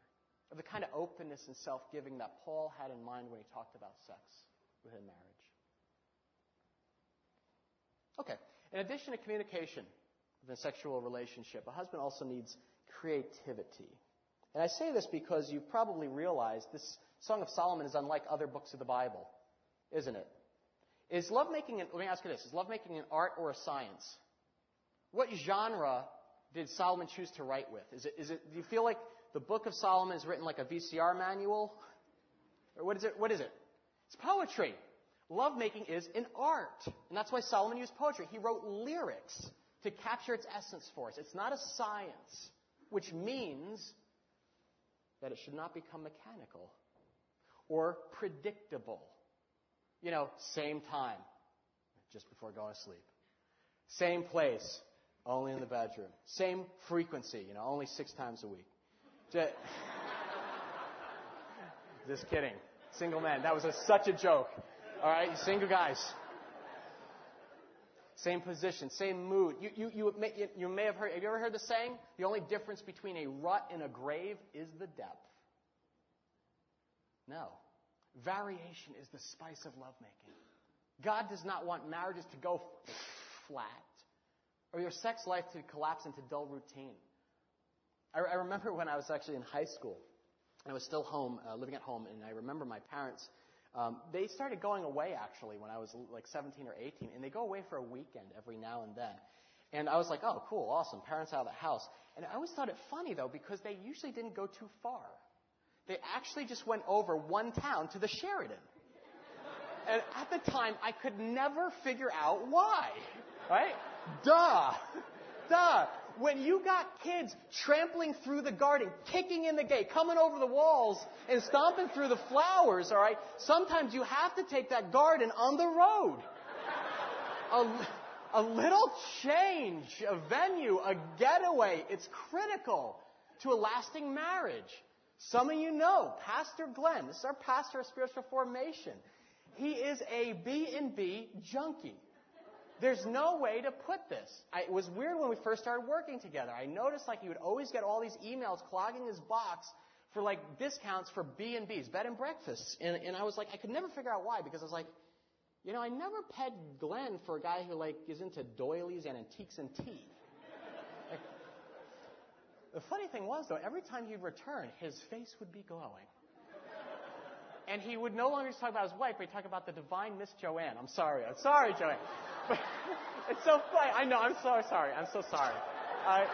of the kind of openness and self giving that Paul had in mind when he talked about sex within marriage. Okay, in addition to communication within a sexual relationship, a husband also needs creativity. And I say this because you've probably realized this Song of Solomon is unlike other books of the Bible, isn't it? Is lovemaking, an, let me ask you this, is lovemaking an art or a science? What genre did Solomon choose to write with? Is it, is it, do you feel like the book of Solomon is written like a VCR manual? Or what is it? What is it? It's poetry. Lovemaking is an art. And that's why Solomon used poetry. He wrote lyrics to capture its essence for us. It's not a science which means that it should not become mechanical or predictable. You know, same time, just before going to sleep. Same place, only in the bedroom. Same frequency, you know, only six times a week. Just, just kidding. Single men. That was a, such a joke. All right, single guys same position, same mood. You, you, you, may, you may have heard, have you ever heard the saying? The only difference between a rut and a grave is the depth. No. Variation is the spice of lovemaking. God does not want marriages to go flat or your sex life to collapse into dull routine. I, I remember when I was actually in high school, I was still home, uh, living at home, and I remember my parents um, they started going away actually when I was like 17 or 18, and they go away for a weekend every now and then. And I was like, oh, cool, awesome, parents out of the house. And I always thought it funny though because they usually didn't go too far. They actually just went over one town to the Sheraton. And at the time, I could never figure out why. Right? Duh. Duh. When you got kids trampling through the garden, kicking in the gate, coming over the walls, and stomping through the flowers, alright, sometimes you have to take that garden on the road. A, a little change, a venue, a getaway, it's critical to a lasting marriage. Some of you know Pastor Glenn. This is our pastor of spiritual formation. He is a B&B junkie. There's no way to put this. I, it was weird when we first started working together. I noticed like he would always get all these emails clogging his box for like discounts for B&Bs, bed and breakfasts. And, and I was like, I could never figure out why because I was like, you know, I never pegged Glenn for a guy who like is into doilies and antiques and tea. The funny thing was though, every time he'd return, his face would be glowing. And he would no longer just talk about his wife, but he'd talk about the divine Miss Joanne. I'm sorry. I'm sorry, Joanne. It's so funny. I know. I'm so sorry. I'm so sorry. Uh,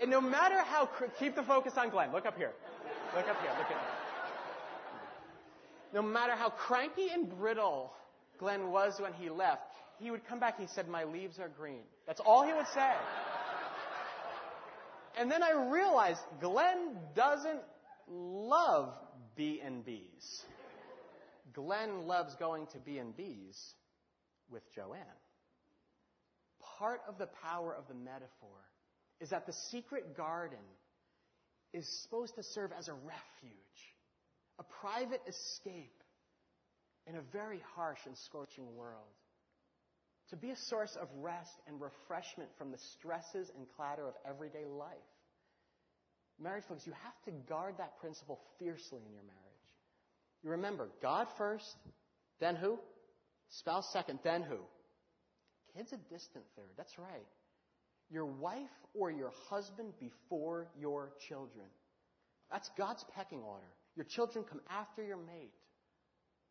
and no matter how, keep the focus on Glenn. Look up here. Look up here. Look at me. No matter how cranky and brittle Glenn was when he left, he would come back. He said, "My leaves are green." That's all he would say. And then I realized Glenn doesn't love B&Bs. Glenn loves going to B&Bs with Joanne. Part of the power of the metaphor is that the secret garden is supposed to serve as a refuge, a private escape in a very harsh and scorching world. To be a source of rest and refreshment from the stresses and clatter of everyday life. Married folks, you have to guard that principle fiercely in your marriage. You remember, God first, then who? Spouse second, then who? Kids a distant third. That's right. Your wife or your husband before your children. That's God's pecking order. Your children come after your mate.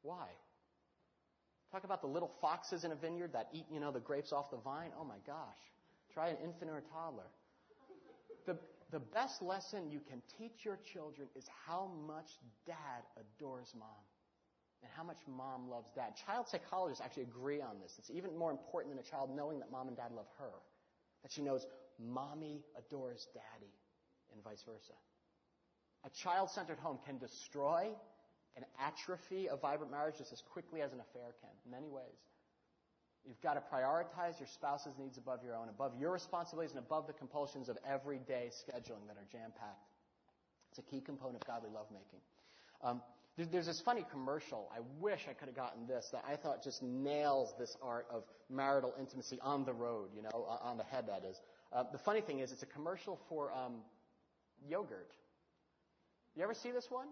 Why? Talk about the little foxes in a vineyard that eat, you know, the grapes off the vine. Oh my gosh. Try an infant or a toddler. The, best lesson you can teach your children is how much dad adores mom and how much mom loves dad. Child psychologists actually agree on this. It's even more important than a child knowing that mom and dad love her, that she knows mommy adores daddy and vice versa. A child centered home can destroy and atrophy a vibrant marriage just as quickly as an affair can, in many ways. You've got to prioritize your spouse's needs above your own, above your responsibilities, and above the compulsions of everyday scheduling that are jam packed. It's a key component of godly lovemaking. Um, there's this funny commercial. I wish I could have gotten this that I thought just nails this art of marital intimacy on the road, you know, on the head, that is. Uh, the funny thing is, it's a commercial for um, yogurt. You ever see this one?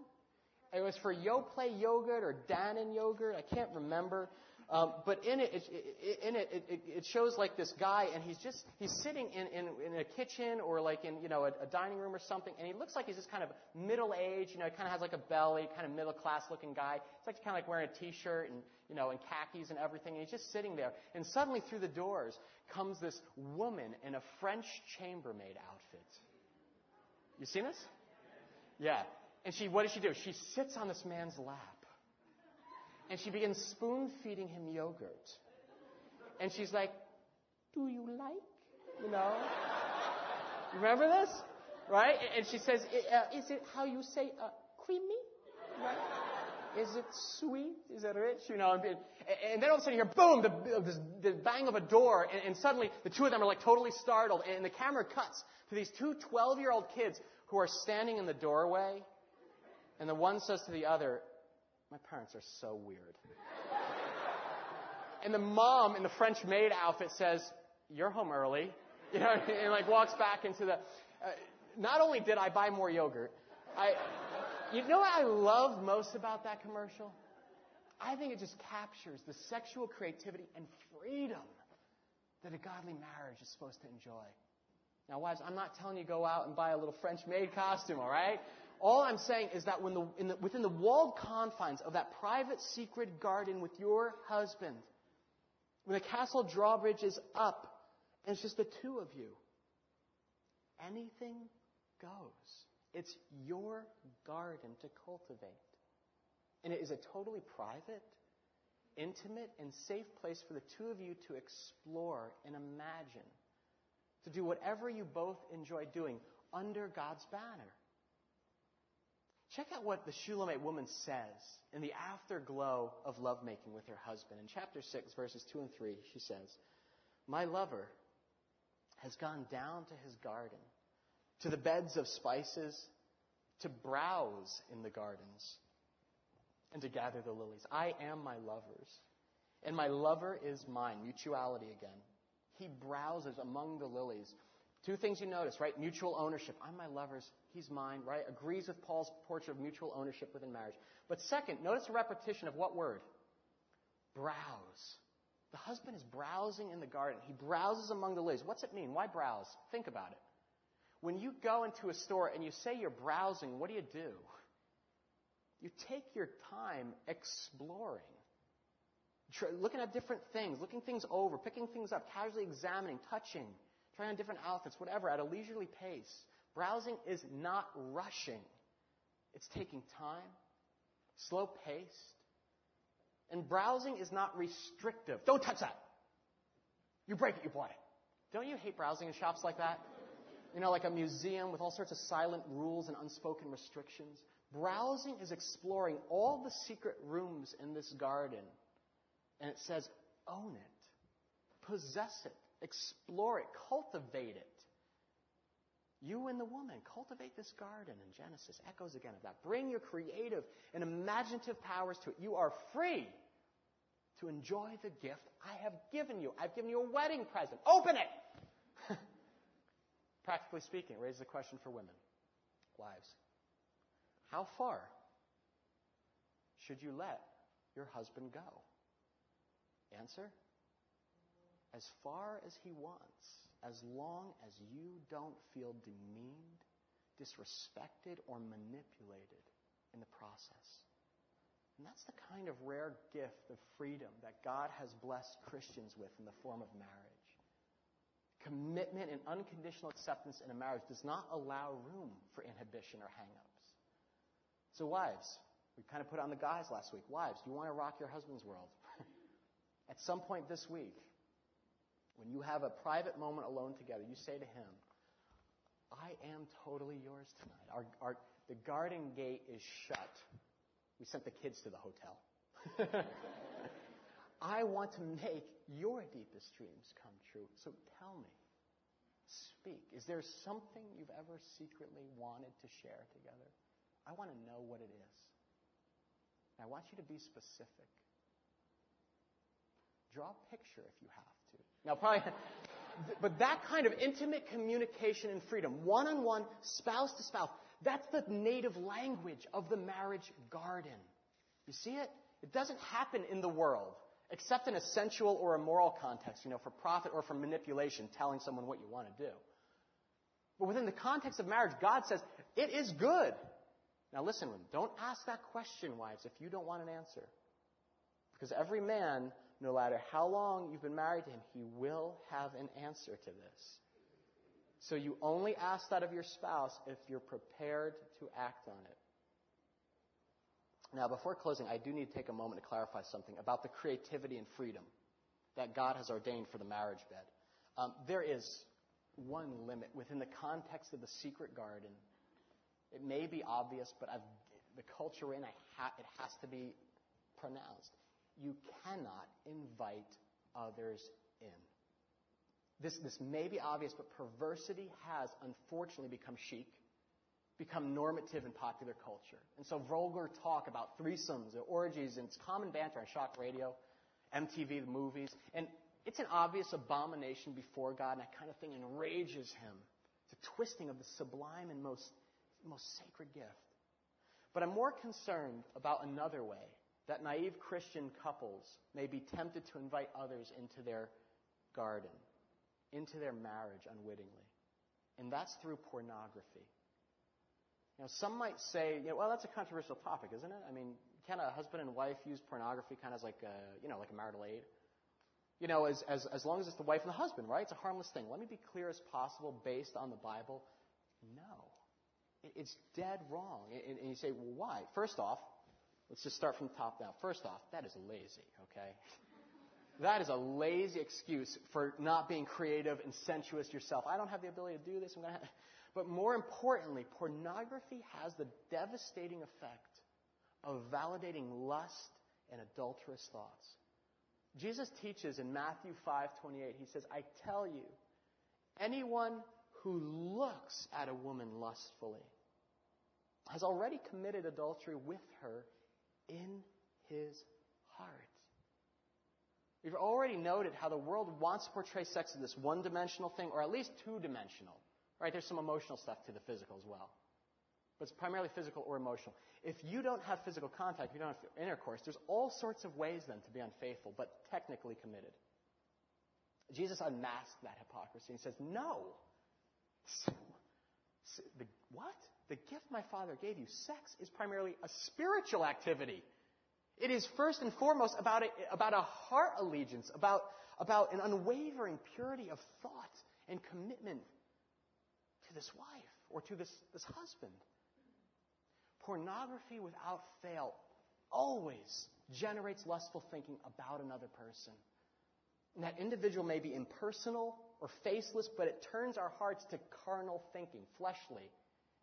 It was for Yoplait yogurt or Dannon yogurt. I can't remember. Um, but in it, it, in it, it, shows like this guy, and he's just he's sitting in, in, in a kitchen or like in you know a, a, dining room or something, and he looks like he's just kind of middle aged. You know, he kind of has like a belly, kind of middle class looking guy. It's like kind of like wearing a t-shirt and you know and khakis and everything, and he's just sitting there. And suddenly through the doors comes this woman in a French chambermaid outfit. You seen this? Yeah. And she, what does she do? She sits on this man's lap. And she begins spoon feeding him yogurt. And she's like, Do you like? You know? Remember this? Right? And she says, uh, Is it how you say uh, creamy? Right? Is it sweet? Is it rich? You know, and, and then all of a sudden you hear boom, the, the bang of a door, and, and, suddenly the two of them are like totally startled, and the camera cuts to these two 12 year old kids who are standing in the doorway, and the one says to the other, My parents are so weird. and the mom in the French maid outfit says, You're home early. You know, and like walks back into the. Uh, not only did I buy more yogurt, I. You know what I love most about that commercial? I think it just captures the sexual creativity and freedom that a godly marriage is supposed to enjoy. Now, wives, I'm not telling you go out and buy a little French maid costume, all right? All I'm saying is that the, the, within the walled confines of that private secret garden with your husband, when the castle drawbridge is up and it's just the two of you, anything goes. It's your garden to cultivate. And it is a totally private, intimate, and safe place for the two of you to explore and imagine, to do whatever you both enjoy doing under God's banner. Check out what the Shulamite woman says in the afterglow of lovemaking with her husband. In chapter 6, verses 2 and 3, she says, My lover has gone down to his garden to the beds of spices, to browse in the gardens, and to gather the lilies. I am my lover's, and my lover is mine. Mutuality again. He browses among the lilies. Two things you notice, right? Mutual ownership. I'm my lover's, he's mine, right? Agrees with Paul's portrait of mutual ownership within marriage. But second, notice the repetition of what word? Browse. The husband is browsing in the garden. He browses among the lilies. What's it mean? Why browse? Think about it. When you go into a store and you say you're browsing, what do you do? You take your time exploring, looking at different things, looking things over, picking things up, casually examining, touching, trying on different outfits, whatever, at a leisurely pace. Browsing is not rushing. It's taking time, slow paced. And browsing is not restrictive. Don't touch that. You break it, you bought it. Don't you hate browsing in shops like that? You know, like a museum with all sorts of silent rules and unspoken restrictions. Browsing is exploring all the secret rooms in this garden. And it says, own it, possess it, explore it, cultivate it. You and the woman, cultivate this garden. And Genesis echoes again of that. Bring your creative and imaginative powers to it. You are free to enjoy the gift I have given you. I've given you a wedding present. Open it! Practically speaking, it raises a question for women. Wives. How far should you let your husband go? Answer as far as he wants, as long as you don't feel demeaned, disrespected, or manipulated in the process. And that's the kind of rare gift of freedom that God has blessed Christians with in the form of marriage. Commitment and unconditional acceptance in a marriage does not allow room for inhibition or hangups. So, wives, we kind of put on the guys last week. Wives, do you want to rock your husband's world? At some point this week, when you have a private moment alone together, you say to him, I am totally yours tonight. Our, our, the garden gate is shut. We sent the kids to the hotel. I want to make your deepest dreams come true. So tell me, speak. Is there something you've ever secretly wanted to share together? I want to know what it is. And I want you to be specific. Draw a picture if you have. Now, probably, but that kind of intimate communication and freedom, one on one, spouse to spouse, that's the native language of the marriage garden. You see it? It doesn't happen in the world, except in a sensual or immoral context, you know, for profit or for manipulation, telling someone what you want to do. But within the context of marriage, God says, it is good. Now listen, don't ask that question, wives, if you don't want an answer. Because every man, no matter how long you've been married to him, he will have an answer to this. So you only ask that of your spouse if you're prepared to act on it. Now, before closing, I do need to take a moment to clarify something about the creativity and freedom that God has ordained for the marriage bed. Um, there is one limit within the context of the secret garden. It may be obvious, but I've, the culture in, ha- it has to be pronounced you cannot invite others in. This, this may be obvious, but perversity has unfortunately become chic, become normative in popular culture. And so vulgar talk about threesomes or orgies, and it's common banter on shock radio, MTV, the movies, and it's an obvious abomination before God, and that kind of thing enrages him. It's a twisting of the sublime and most, most sacred gift. But I'm more concerned about another way that naive Christian couples may be tempted to invite others into their garden, into their marriage unwittingly. And that's through pornography. You know, some might say, you know, well, that's a controversial topic, isn't it? I mean, can a husband and wife use pornography kind of as like a, you know, like a marital aid? You know, as, as, as long as it's the wife and the husband, right? It's a harmless thing. Let me be clear as possible based on the Bible. No. It's dead wrong. And, and you say, well, why? First off, Let's just start from the top down. First off, that is lazy, okay? That is a lazy excuse for not being creative and sensuous yourself. I don't have the ability to do this. I'm gonna have... But more importantly, pornography has the devastating effect of validating lust and adulterous thoughts. Jesus teaches in Matthew 5:28. He says, "I tell you, anyone who looks at a woman lustfully has already committed adultery with her in his heart. We've already noted how the world wants to portray sex as this one dimensional thing, or at least two dimensional. Right? There's some emotional stuff to the physical as well. But it's primarily physical or emotional. If you don't have physical contact, if you don't have intercourse, there's all sorts of ways then to be unfaithful, but technically committed. Jesus unmasked that hypocrisy and says, No. The, what? The gift my Father gave you, sex, is primarily a spiritual activity. It is first and foremost about a, about a heart allegiance, about, about an unwavering purity of thought and commitment to this wife or to this, this husband. Pornography without fail always generates lustful thinking about another person. And that individual may be impersonal or faceless, but it turns our hearts to carnal thinking, fleshly.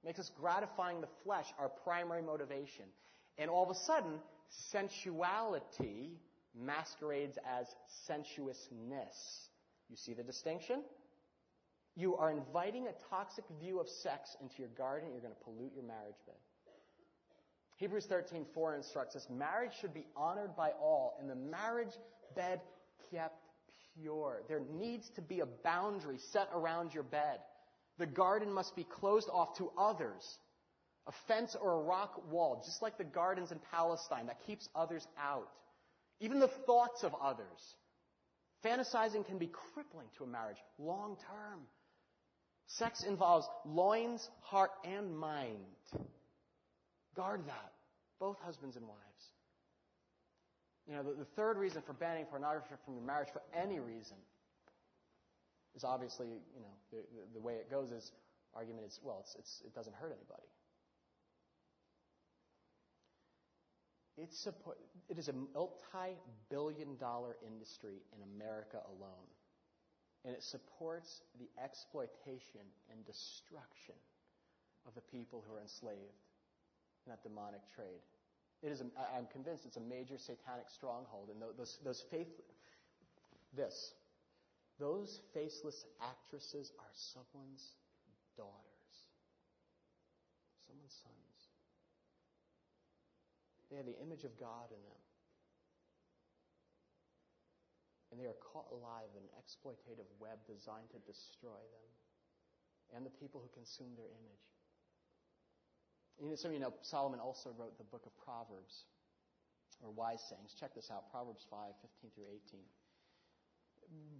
Makes us gratifying the flesh our primary motivation. And all of a sudden, sensuality masquerades as sensuousness. You see the distinction? You are inviting a toxic view of sex into your garden, you're going to pollute your marriage bed. Hebrews 13:4 instructs us marriage should be honored by all and the marriage bed kept pure. There needs to be a boundary set around your bed. The garden must be closed off to others. A fence or a rock wall, just like the gardens in Palestine, that keeps others out. Even the thoughts of others. Fantasizing can be crippling to a marriage long term. Sex involves loins, heart, and mind. Guard that, both husbands and wives. You know, the, the third reason for banning pornography from your marriage for any reason is obviously, you know, the, the, way it goes is argument is, well, it's, it's, it doesn't hurt anybody. It's it is a multi-billion dollar industry in America alone. And it supports the exploitation and destruction of the people who are enslaved in that demonic trade. It is, a, I'm convinced it's a major satanic stronghold. And those, those faith, this, those faceless actresses are someone's daughters, someone's sons. They have the image of God in them. And they are caught alive in an exploitative web designed to destroy them and the people who consume their image. You know, some of you know Solomon also wrote the book of Proverbs, or wise sayings. Check this out Proverbs 5 15 through 18.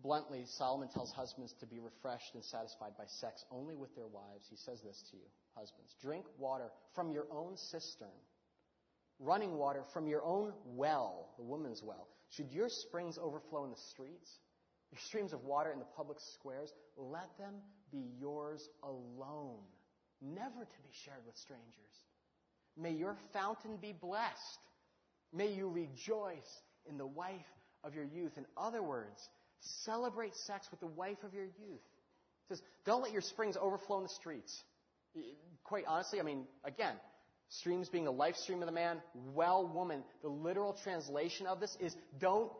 Bluntly, Solomon tells husbands to be refreshed and satisfied by sex only with their wives. He says this to you, husbands Drink water from your own cistern, running water from your own well, the woman's well. Should your springs overflow in the streets? Your streams of water in the public squares, let them be yours alone never to be shared with strangers. May your fountain be blessed. May you rejoice in the wife of your youth. In other words, celebrate sex with the wife of your youth. It says, don't let your springs overflow in the streets. Quite honestly, I mean, again, streams being the life stream of the man, well, woman, the literal translation of this is don't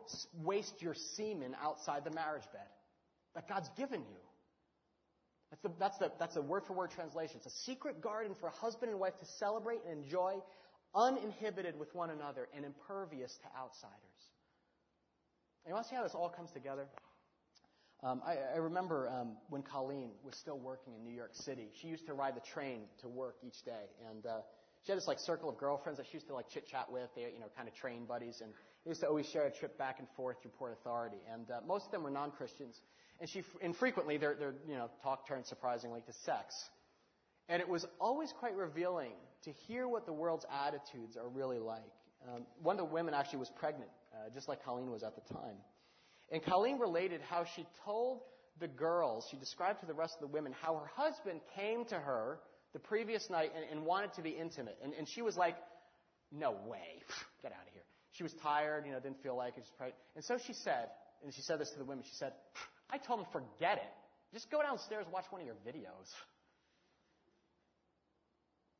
waste your semen outside the marriage bed that God's given you. That's the, that's the, that's the word for word translation. It's a secret garden for a husband and wife to celebrate and enjoy uninhibited with one another and impervious to outsiders. And you want to see how this all comes together? Um, I, I, remember um, when Colleen was still working in New York City. She used to ride the train to work each day, and uh, she had this like circle of girlfriends that she used to like chit chat with. They, you know, kind of train buddies, and they used to always share a trip back and forth through Port Authority. And uh, most of them were non-Christians, and she infrequently their, their you know talk turned surprisingly to sex. And it was always quite revealing to hear what the world's attitudes are really like. Um, one of the women actually was pregnant, uh, just like Colleen was at the time. And Colleen related how she told the girls, she described to the rest of the women how her husband came to her the previous night and, and wanted to be intimate. And, and she was like, no way, get out of here. She was tired, you know, didn't feel like it. Prayed. And so she said, and she said this to the women, she said, I told him, forget it. Just go downstairs and watch one of your videos.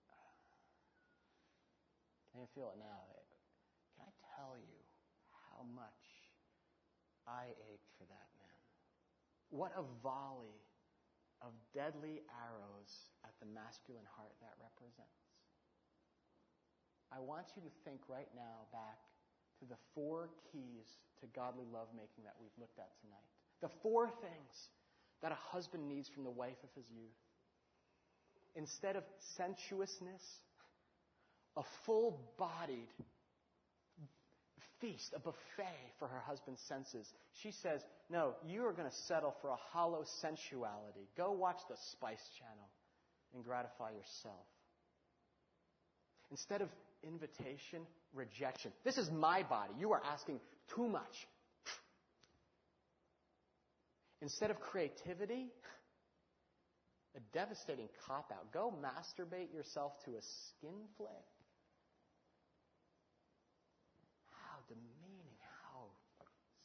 I you feel it now? Can I tell you how much I ached for that man? What a volley of deadly arrows at the masculine heart that represents. I want you to think right now back to the four keys to godly lovemaking that we've looked at tonight. The four things that a husband needs from the wife of his youth. Instead of sensuousness, a full bodied feast, a buffet for her husband's senses. She says, No, you are going to settle for a hollow sensuality. Go watch the Spice Channel and gratify yourself. Instead of invitation, rejection. This is my body. You are asking too much. Instead of creativity, a devastating cop out. Go masturbate yourself to a skin flick. How demeaning, how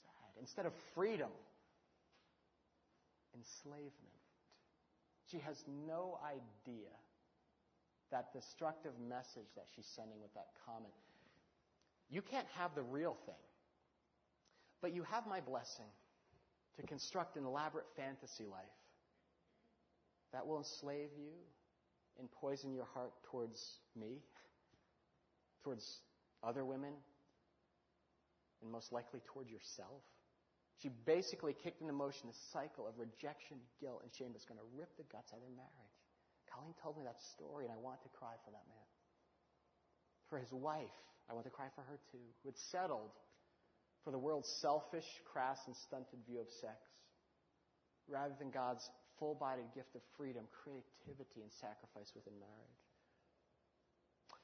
sad. Instead of freedom, enslavement. She has no idea that destructive message that she's sending with that comment. You can't have the real thing, but you have my blessing to construct an elaborate fantasy life that will enslave you and poison your heart towards me, towards other women, and most likely toward yourself. She basically kicked into motion this cycle of rejection, guilt, and shame that's going to rip the guts out of their marriage. Colleen told me that story, and I want to cry for that man. For his wife, I want to cry for her too, who had settled for the world's selfish, crass, and stunted view of sex, rather than God's full bodied gift of freedom, creativity, and sacrifice within marriage.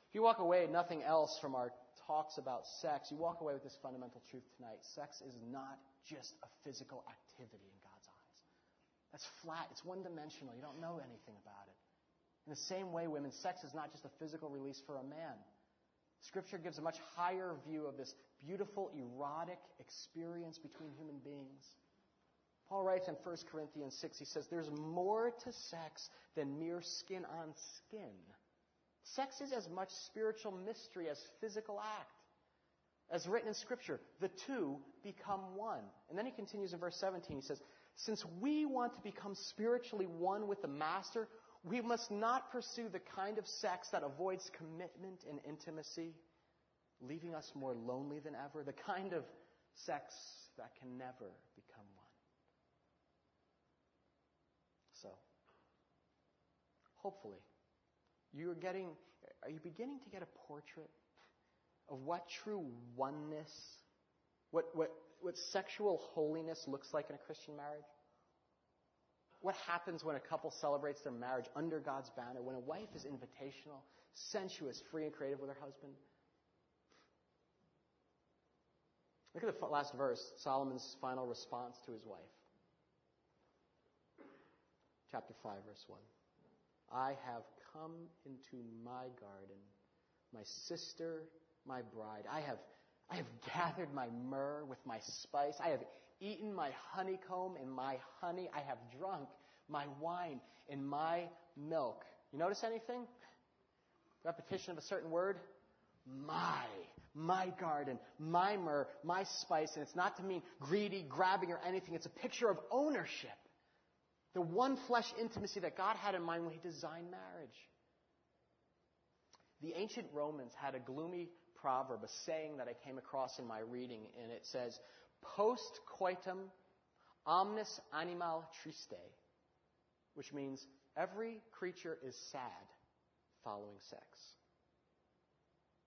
If you walk away nothing else from our talks about sex, you walk away with this fundamental truth tonight. Sex is not just a physical activity in God's eyes. That's flat, it's one dimensional. You don't know anything about it. In the same way, women, sex is not just a physical release for a man. Scripture gives a much higher view of this beautiful, erotic experience between human beings. Paul writes in 1 Corinthians 6, he says, There's more to sex than mere skin on skin. Sex is as much spiritual mystery as physical act. As written in Scripture, the two become one. And then he continues in verse 17, he says, Since we want to become spiritually one with the Master, we must not pursue the kind of sex that avoids commitment and intimacy, leaving us more lonely than ever, the kind of sex that can never become one. So, hopefully, you're getting, are you beginning to get a portrait of what true oneness, what, what, what sexual holiness looks like in a Christian marriage? what happens when a couple celebrates their marriage under God's banner, when a wife is invitational, sensuous, free, and creative with her husband. Look at the last verse, Solomon's final response to his wife. Chapter 5, verse 1. I have come into my garden, my sister, my bride. I have I have gathered my myrrh with my spice. I have eaten my honeycomb and my honey. I have drunk my wine and my milk. You notice anything? Repetition of a certain word? My, my garden, my myrrh, my spice. And it's not to mean greedy, grabbing, or anything. It's a picture of ownership. The one flesh intimacy that God had in mind when He designed marriage. The ancient Romans had a gloomy proverb, a saying that I came across in my reading, and it says, Post coitum omnis animal triste, which means every creature is sad following sex.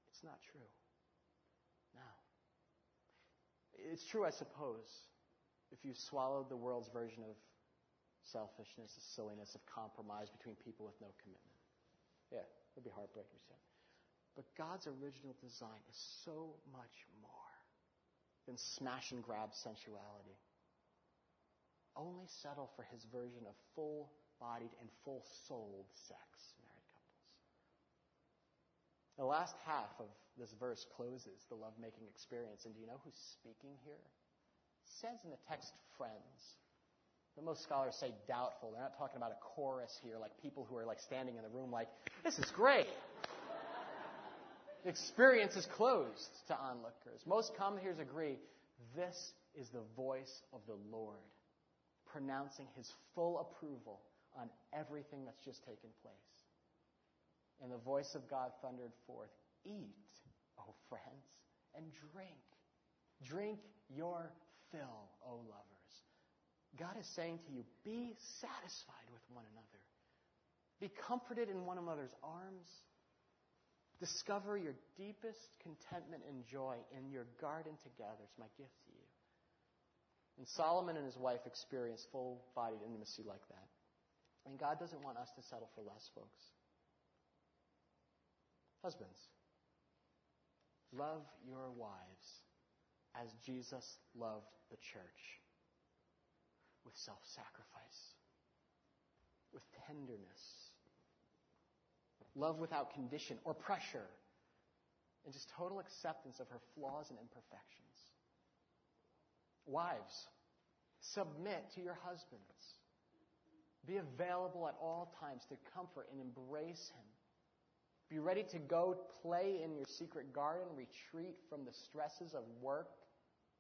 It's not true. No. It's true, I suppose, if you swallowed the world's version of selfishness, of silliness, of compromise between people with no commitment. Yeah, it would be heartbreaking. But God's original design is so much more than smash and grab sensuality. Only settle for his version of full bodied and full souled sex, married couples. The last half of this verse closes the lovemaking experience. And do you know who's speaking here? It says in the text, friends. But most scholars say doubtful. They're not talking about a chorus here, like people who are like standing in the room, like, this is great experience is closed to onlookers. Most commentators agree this is the voice of the Lord pronouncing his full approval on everything that's just taken place. And the voice of God thundered forth Eat, O friends, and drink. Drink your fill, O lovers. God is saying to you, be satisfied with one another. Be comforted in one another's arms. Discover your deepest contentment and joy in your garden together. It's my gift to you. And Solomon and his wife experienced full bodied intimacy like that. And God doesn't want us to settle for less, folks. Husbands, love your wives as Jesus loved the church with self sacrifice, with tenderness, love without condition or pressure, and just total acceptance of her flaws and imperfections. Wives, submit to your husbands. Be available at all times to comfort and embrace him. Be ready to go play in your secret garden, retreat from the stresses of work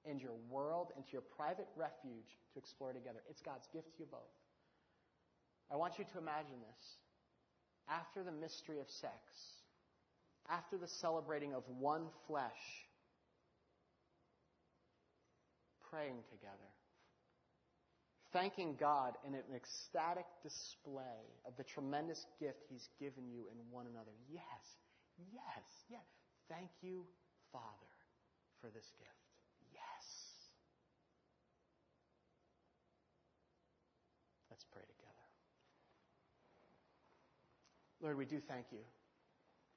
and your world into your private refuge to explore together. It's God's gift to you both. I want you to imagine this. After the mystery of sex, after the celebrating of one flesh, praying together, thanking God in an ecstatic display of the tremendous gift He's given you in one another. Yes, yes, yes. Thank you, Father, for this gift. Yes. Let's pray together. Lord, we do thank you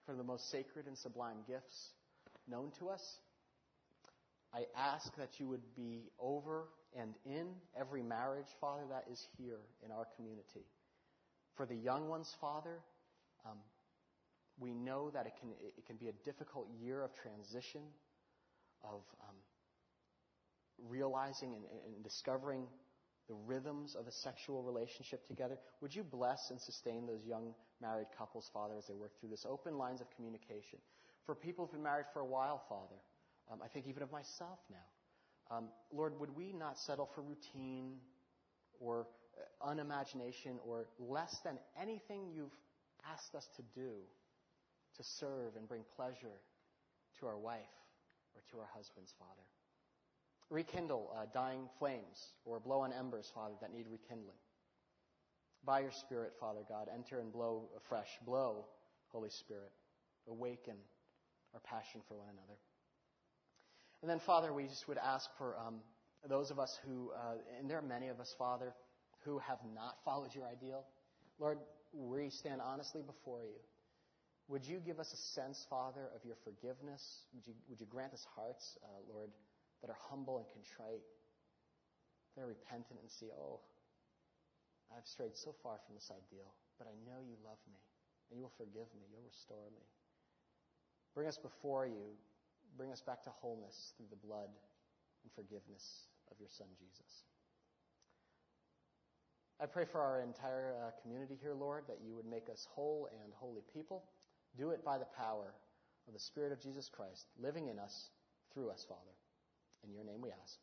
for the most sacred and sublime gifts known to us. I ask that you would be over and in every marriage, Father, that is here in our community. For the young ones, Father, um, we know that it can, it can be a difficult year of transition, of um, realizing and, and discovering the rhythms of a sexual relationship together. Would you bless and sustain those young married couples, Father, as they work through this? Open lines of communication. For people who've been married for a while, Father, um, I think even of myself now. Um, Lord, would we not settle for routine or uh, unimagination or less than anything you've asked us to do to serve and bring pleasure to our wife or to our husbands, Father? Rekindle uh, dying flames or blow on embers, Father, that need rekindling. By your Spirit, Father God, enter and blow afresh. Blow, Holy Spirit. Awaken our passion for one another. And then, Father, we just would ask for um, those of us who, uh, and there are many of us, Father, who have not followed your ideal. Lord, we stand honestly before you. Would you give us a sense, Father, of your forgiveness? Would you, would you grant us hearts, uh, Lord, that are humble and contrite, that are repentant and see, oh, I've strayed so far from this ideal, but I know you love me, and you will forgive me, you'll restore me. Bring us before you, bring us back to wholeness through the blood and forgiveness of your Son, Jesus. I pray for our entire uh, community here, Lord, that you would make us whole and holy people. Do it by the power of the Spirit of Jesus Christ living in us, through us, Father. In your name we ask.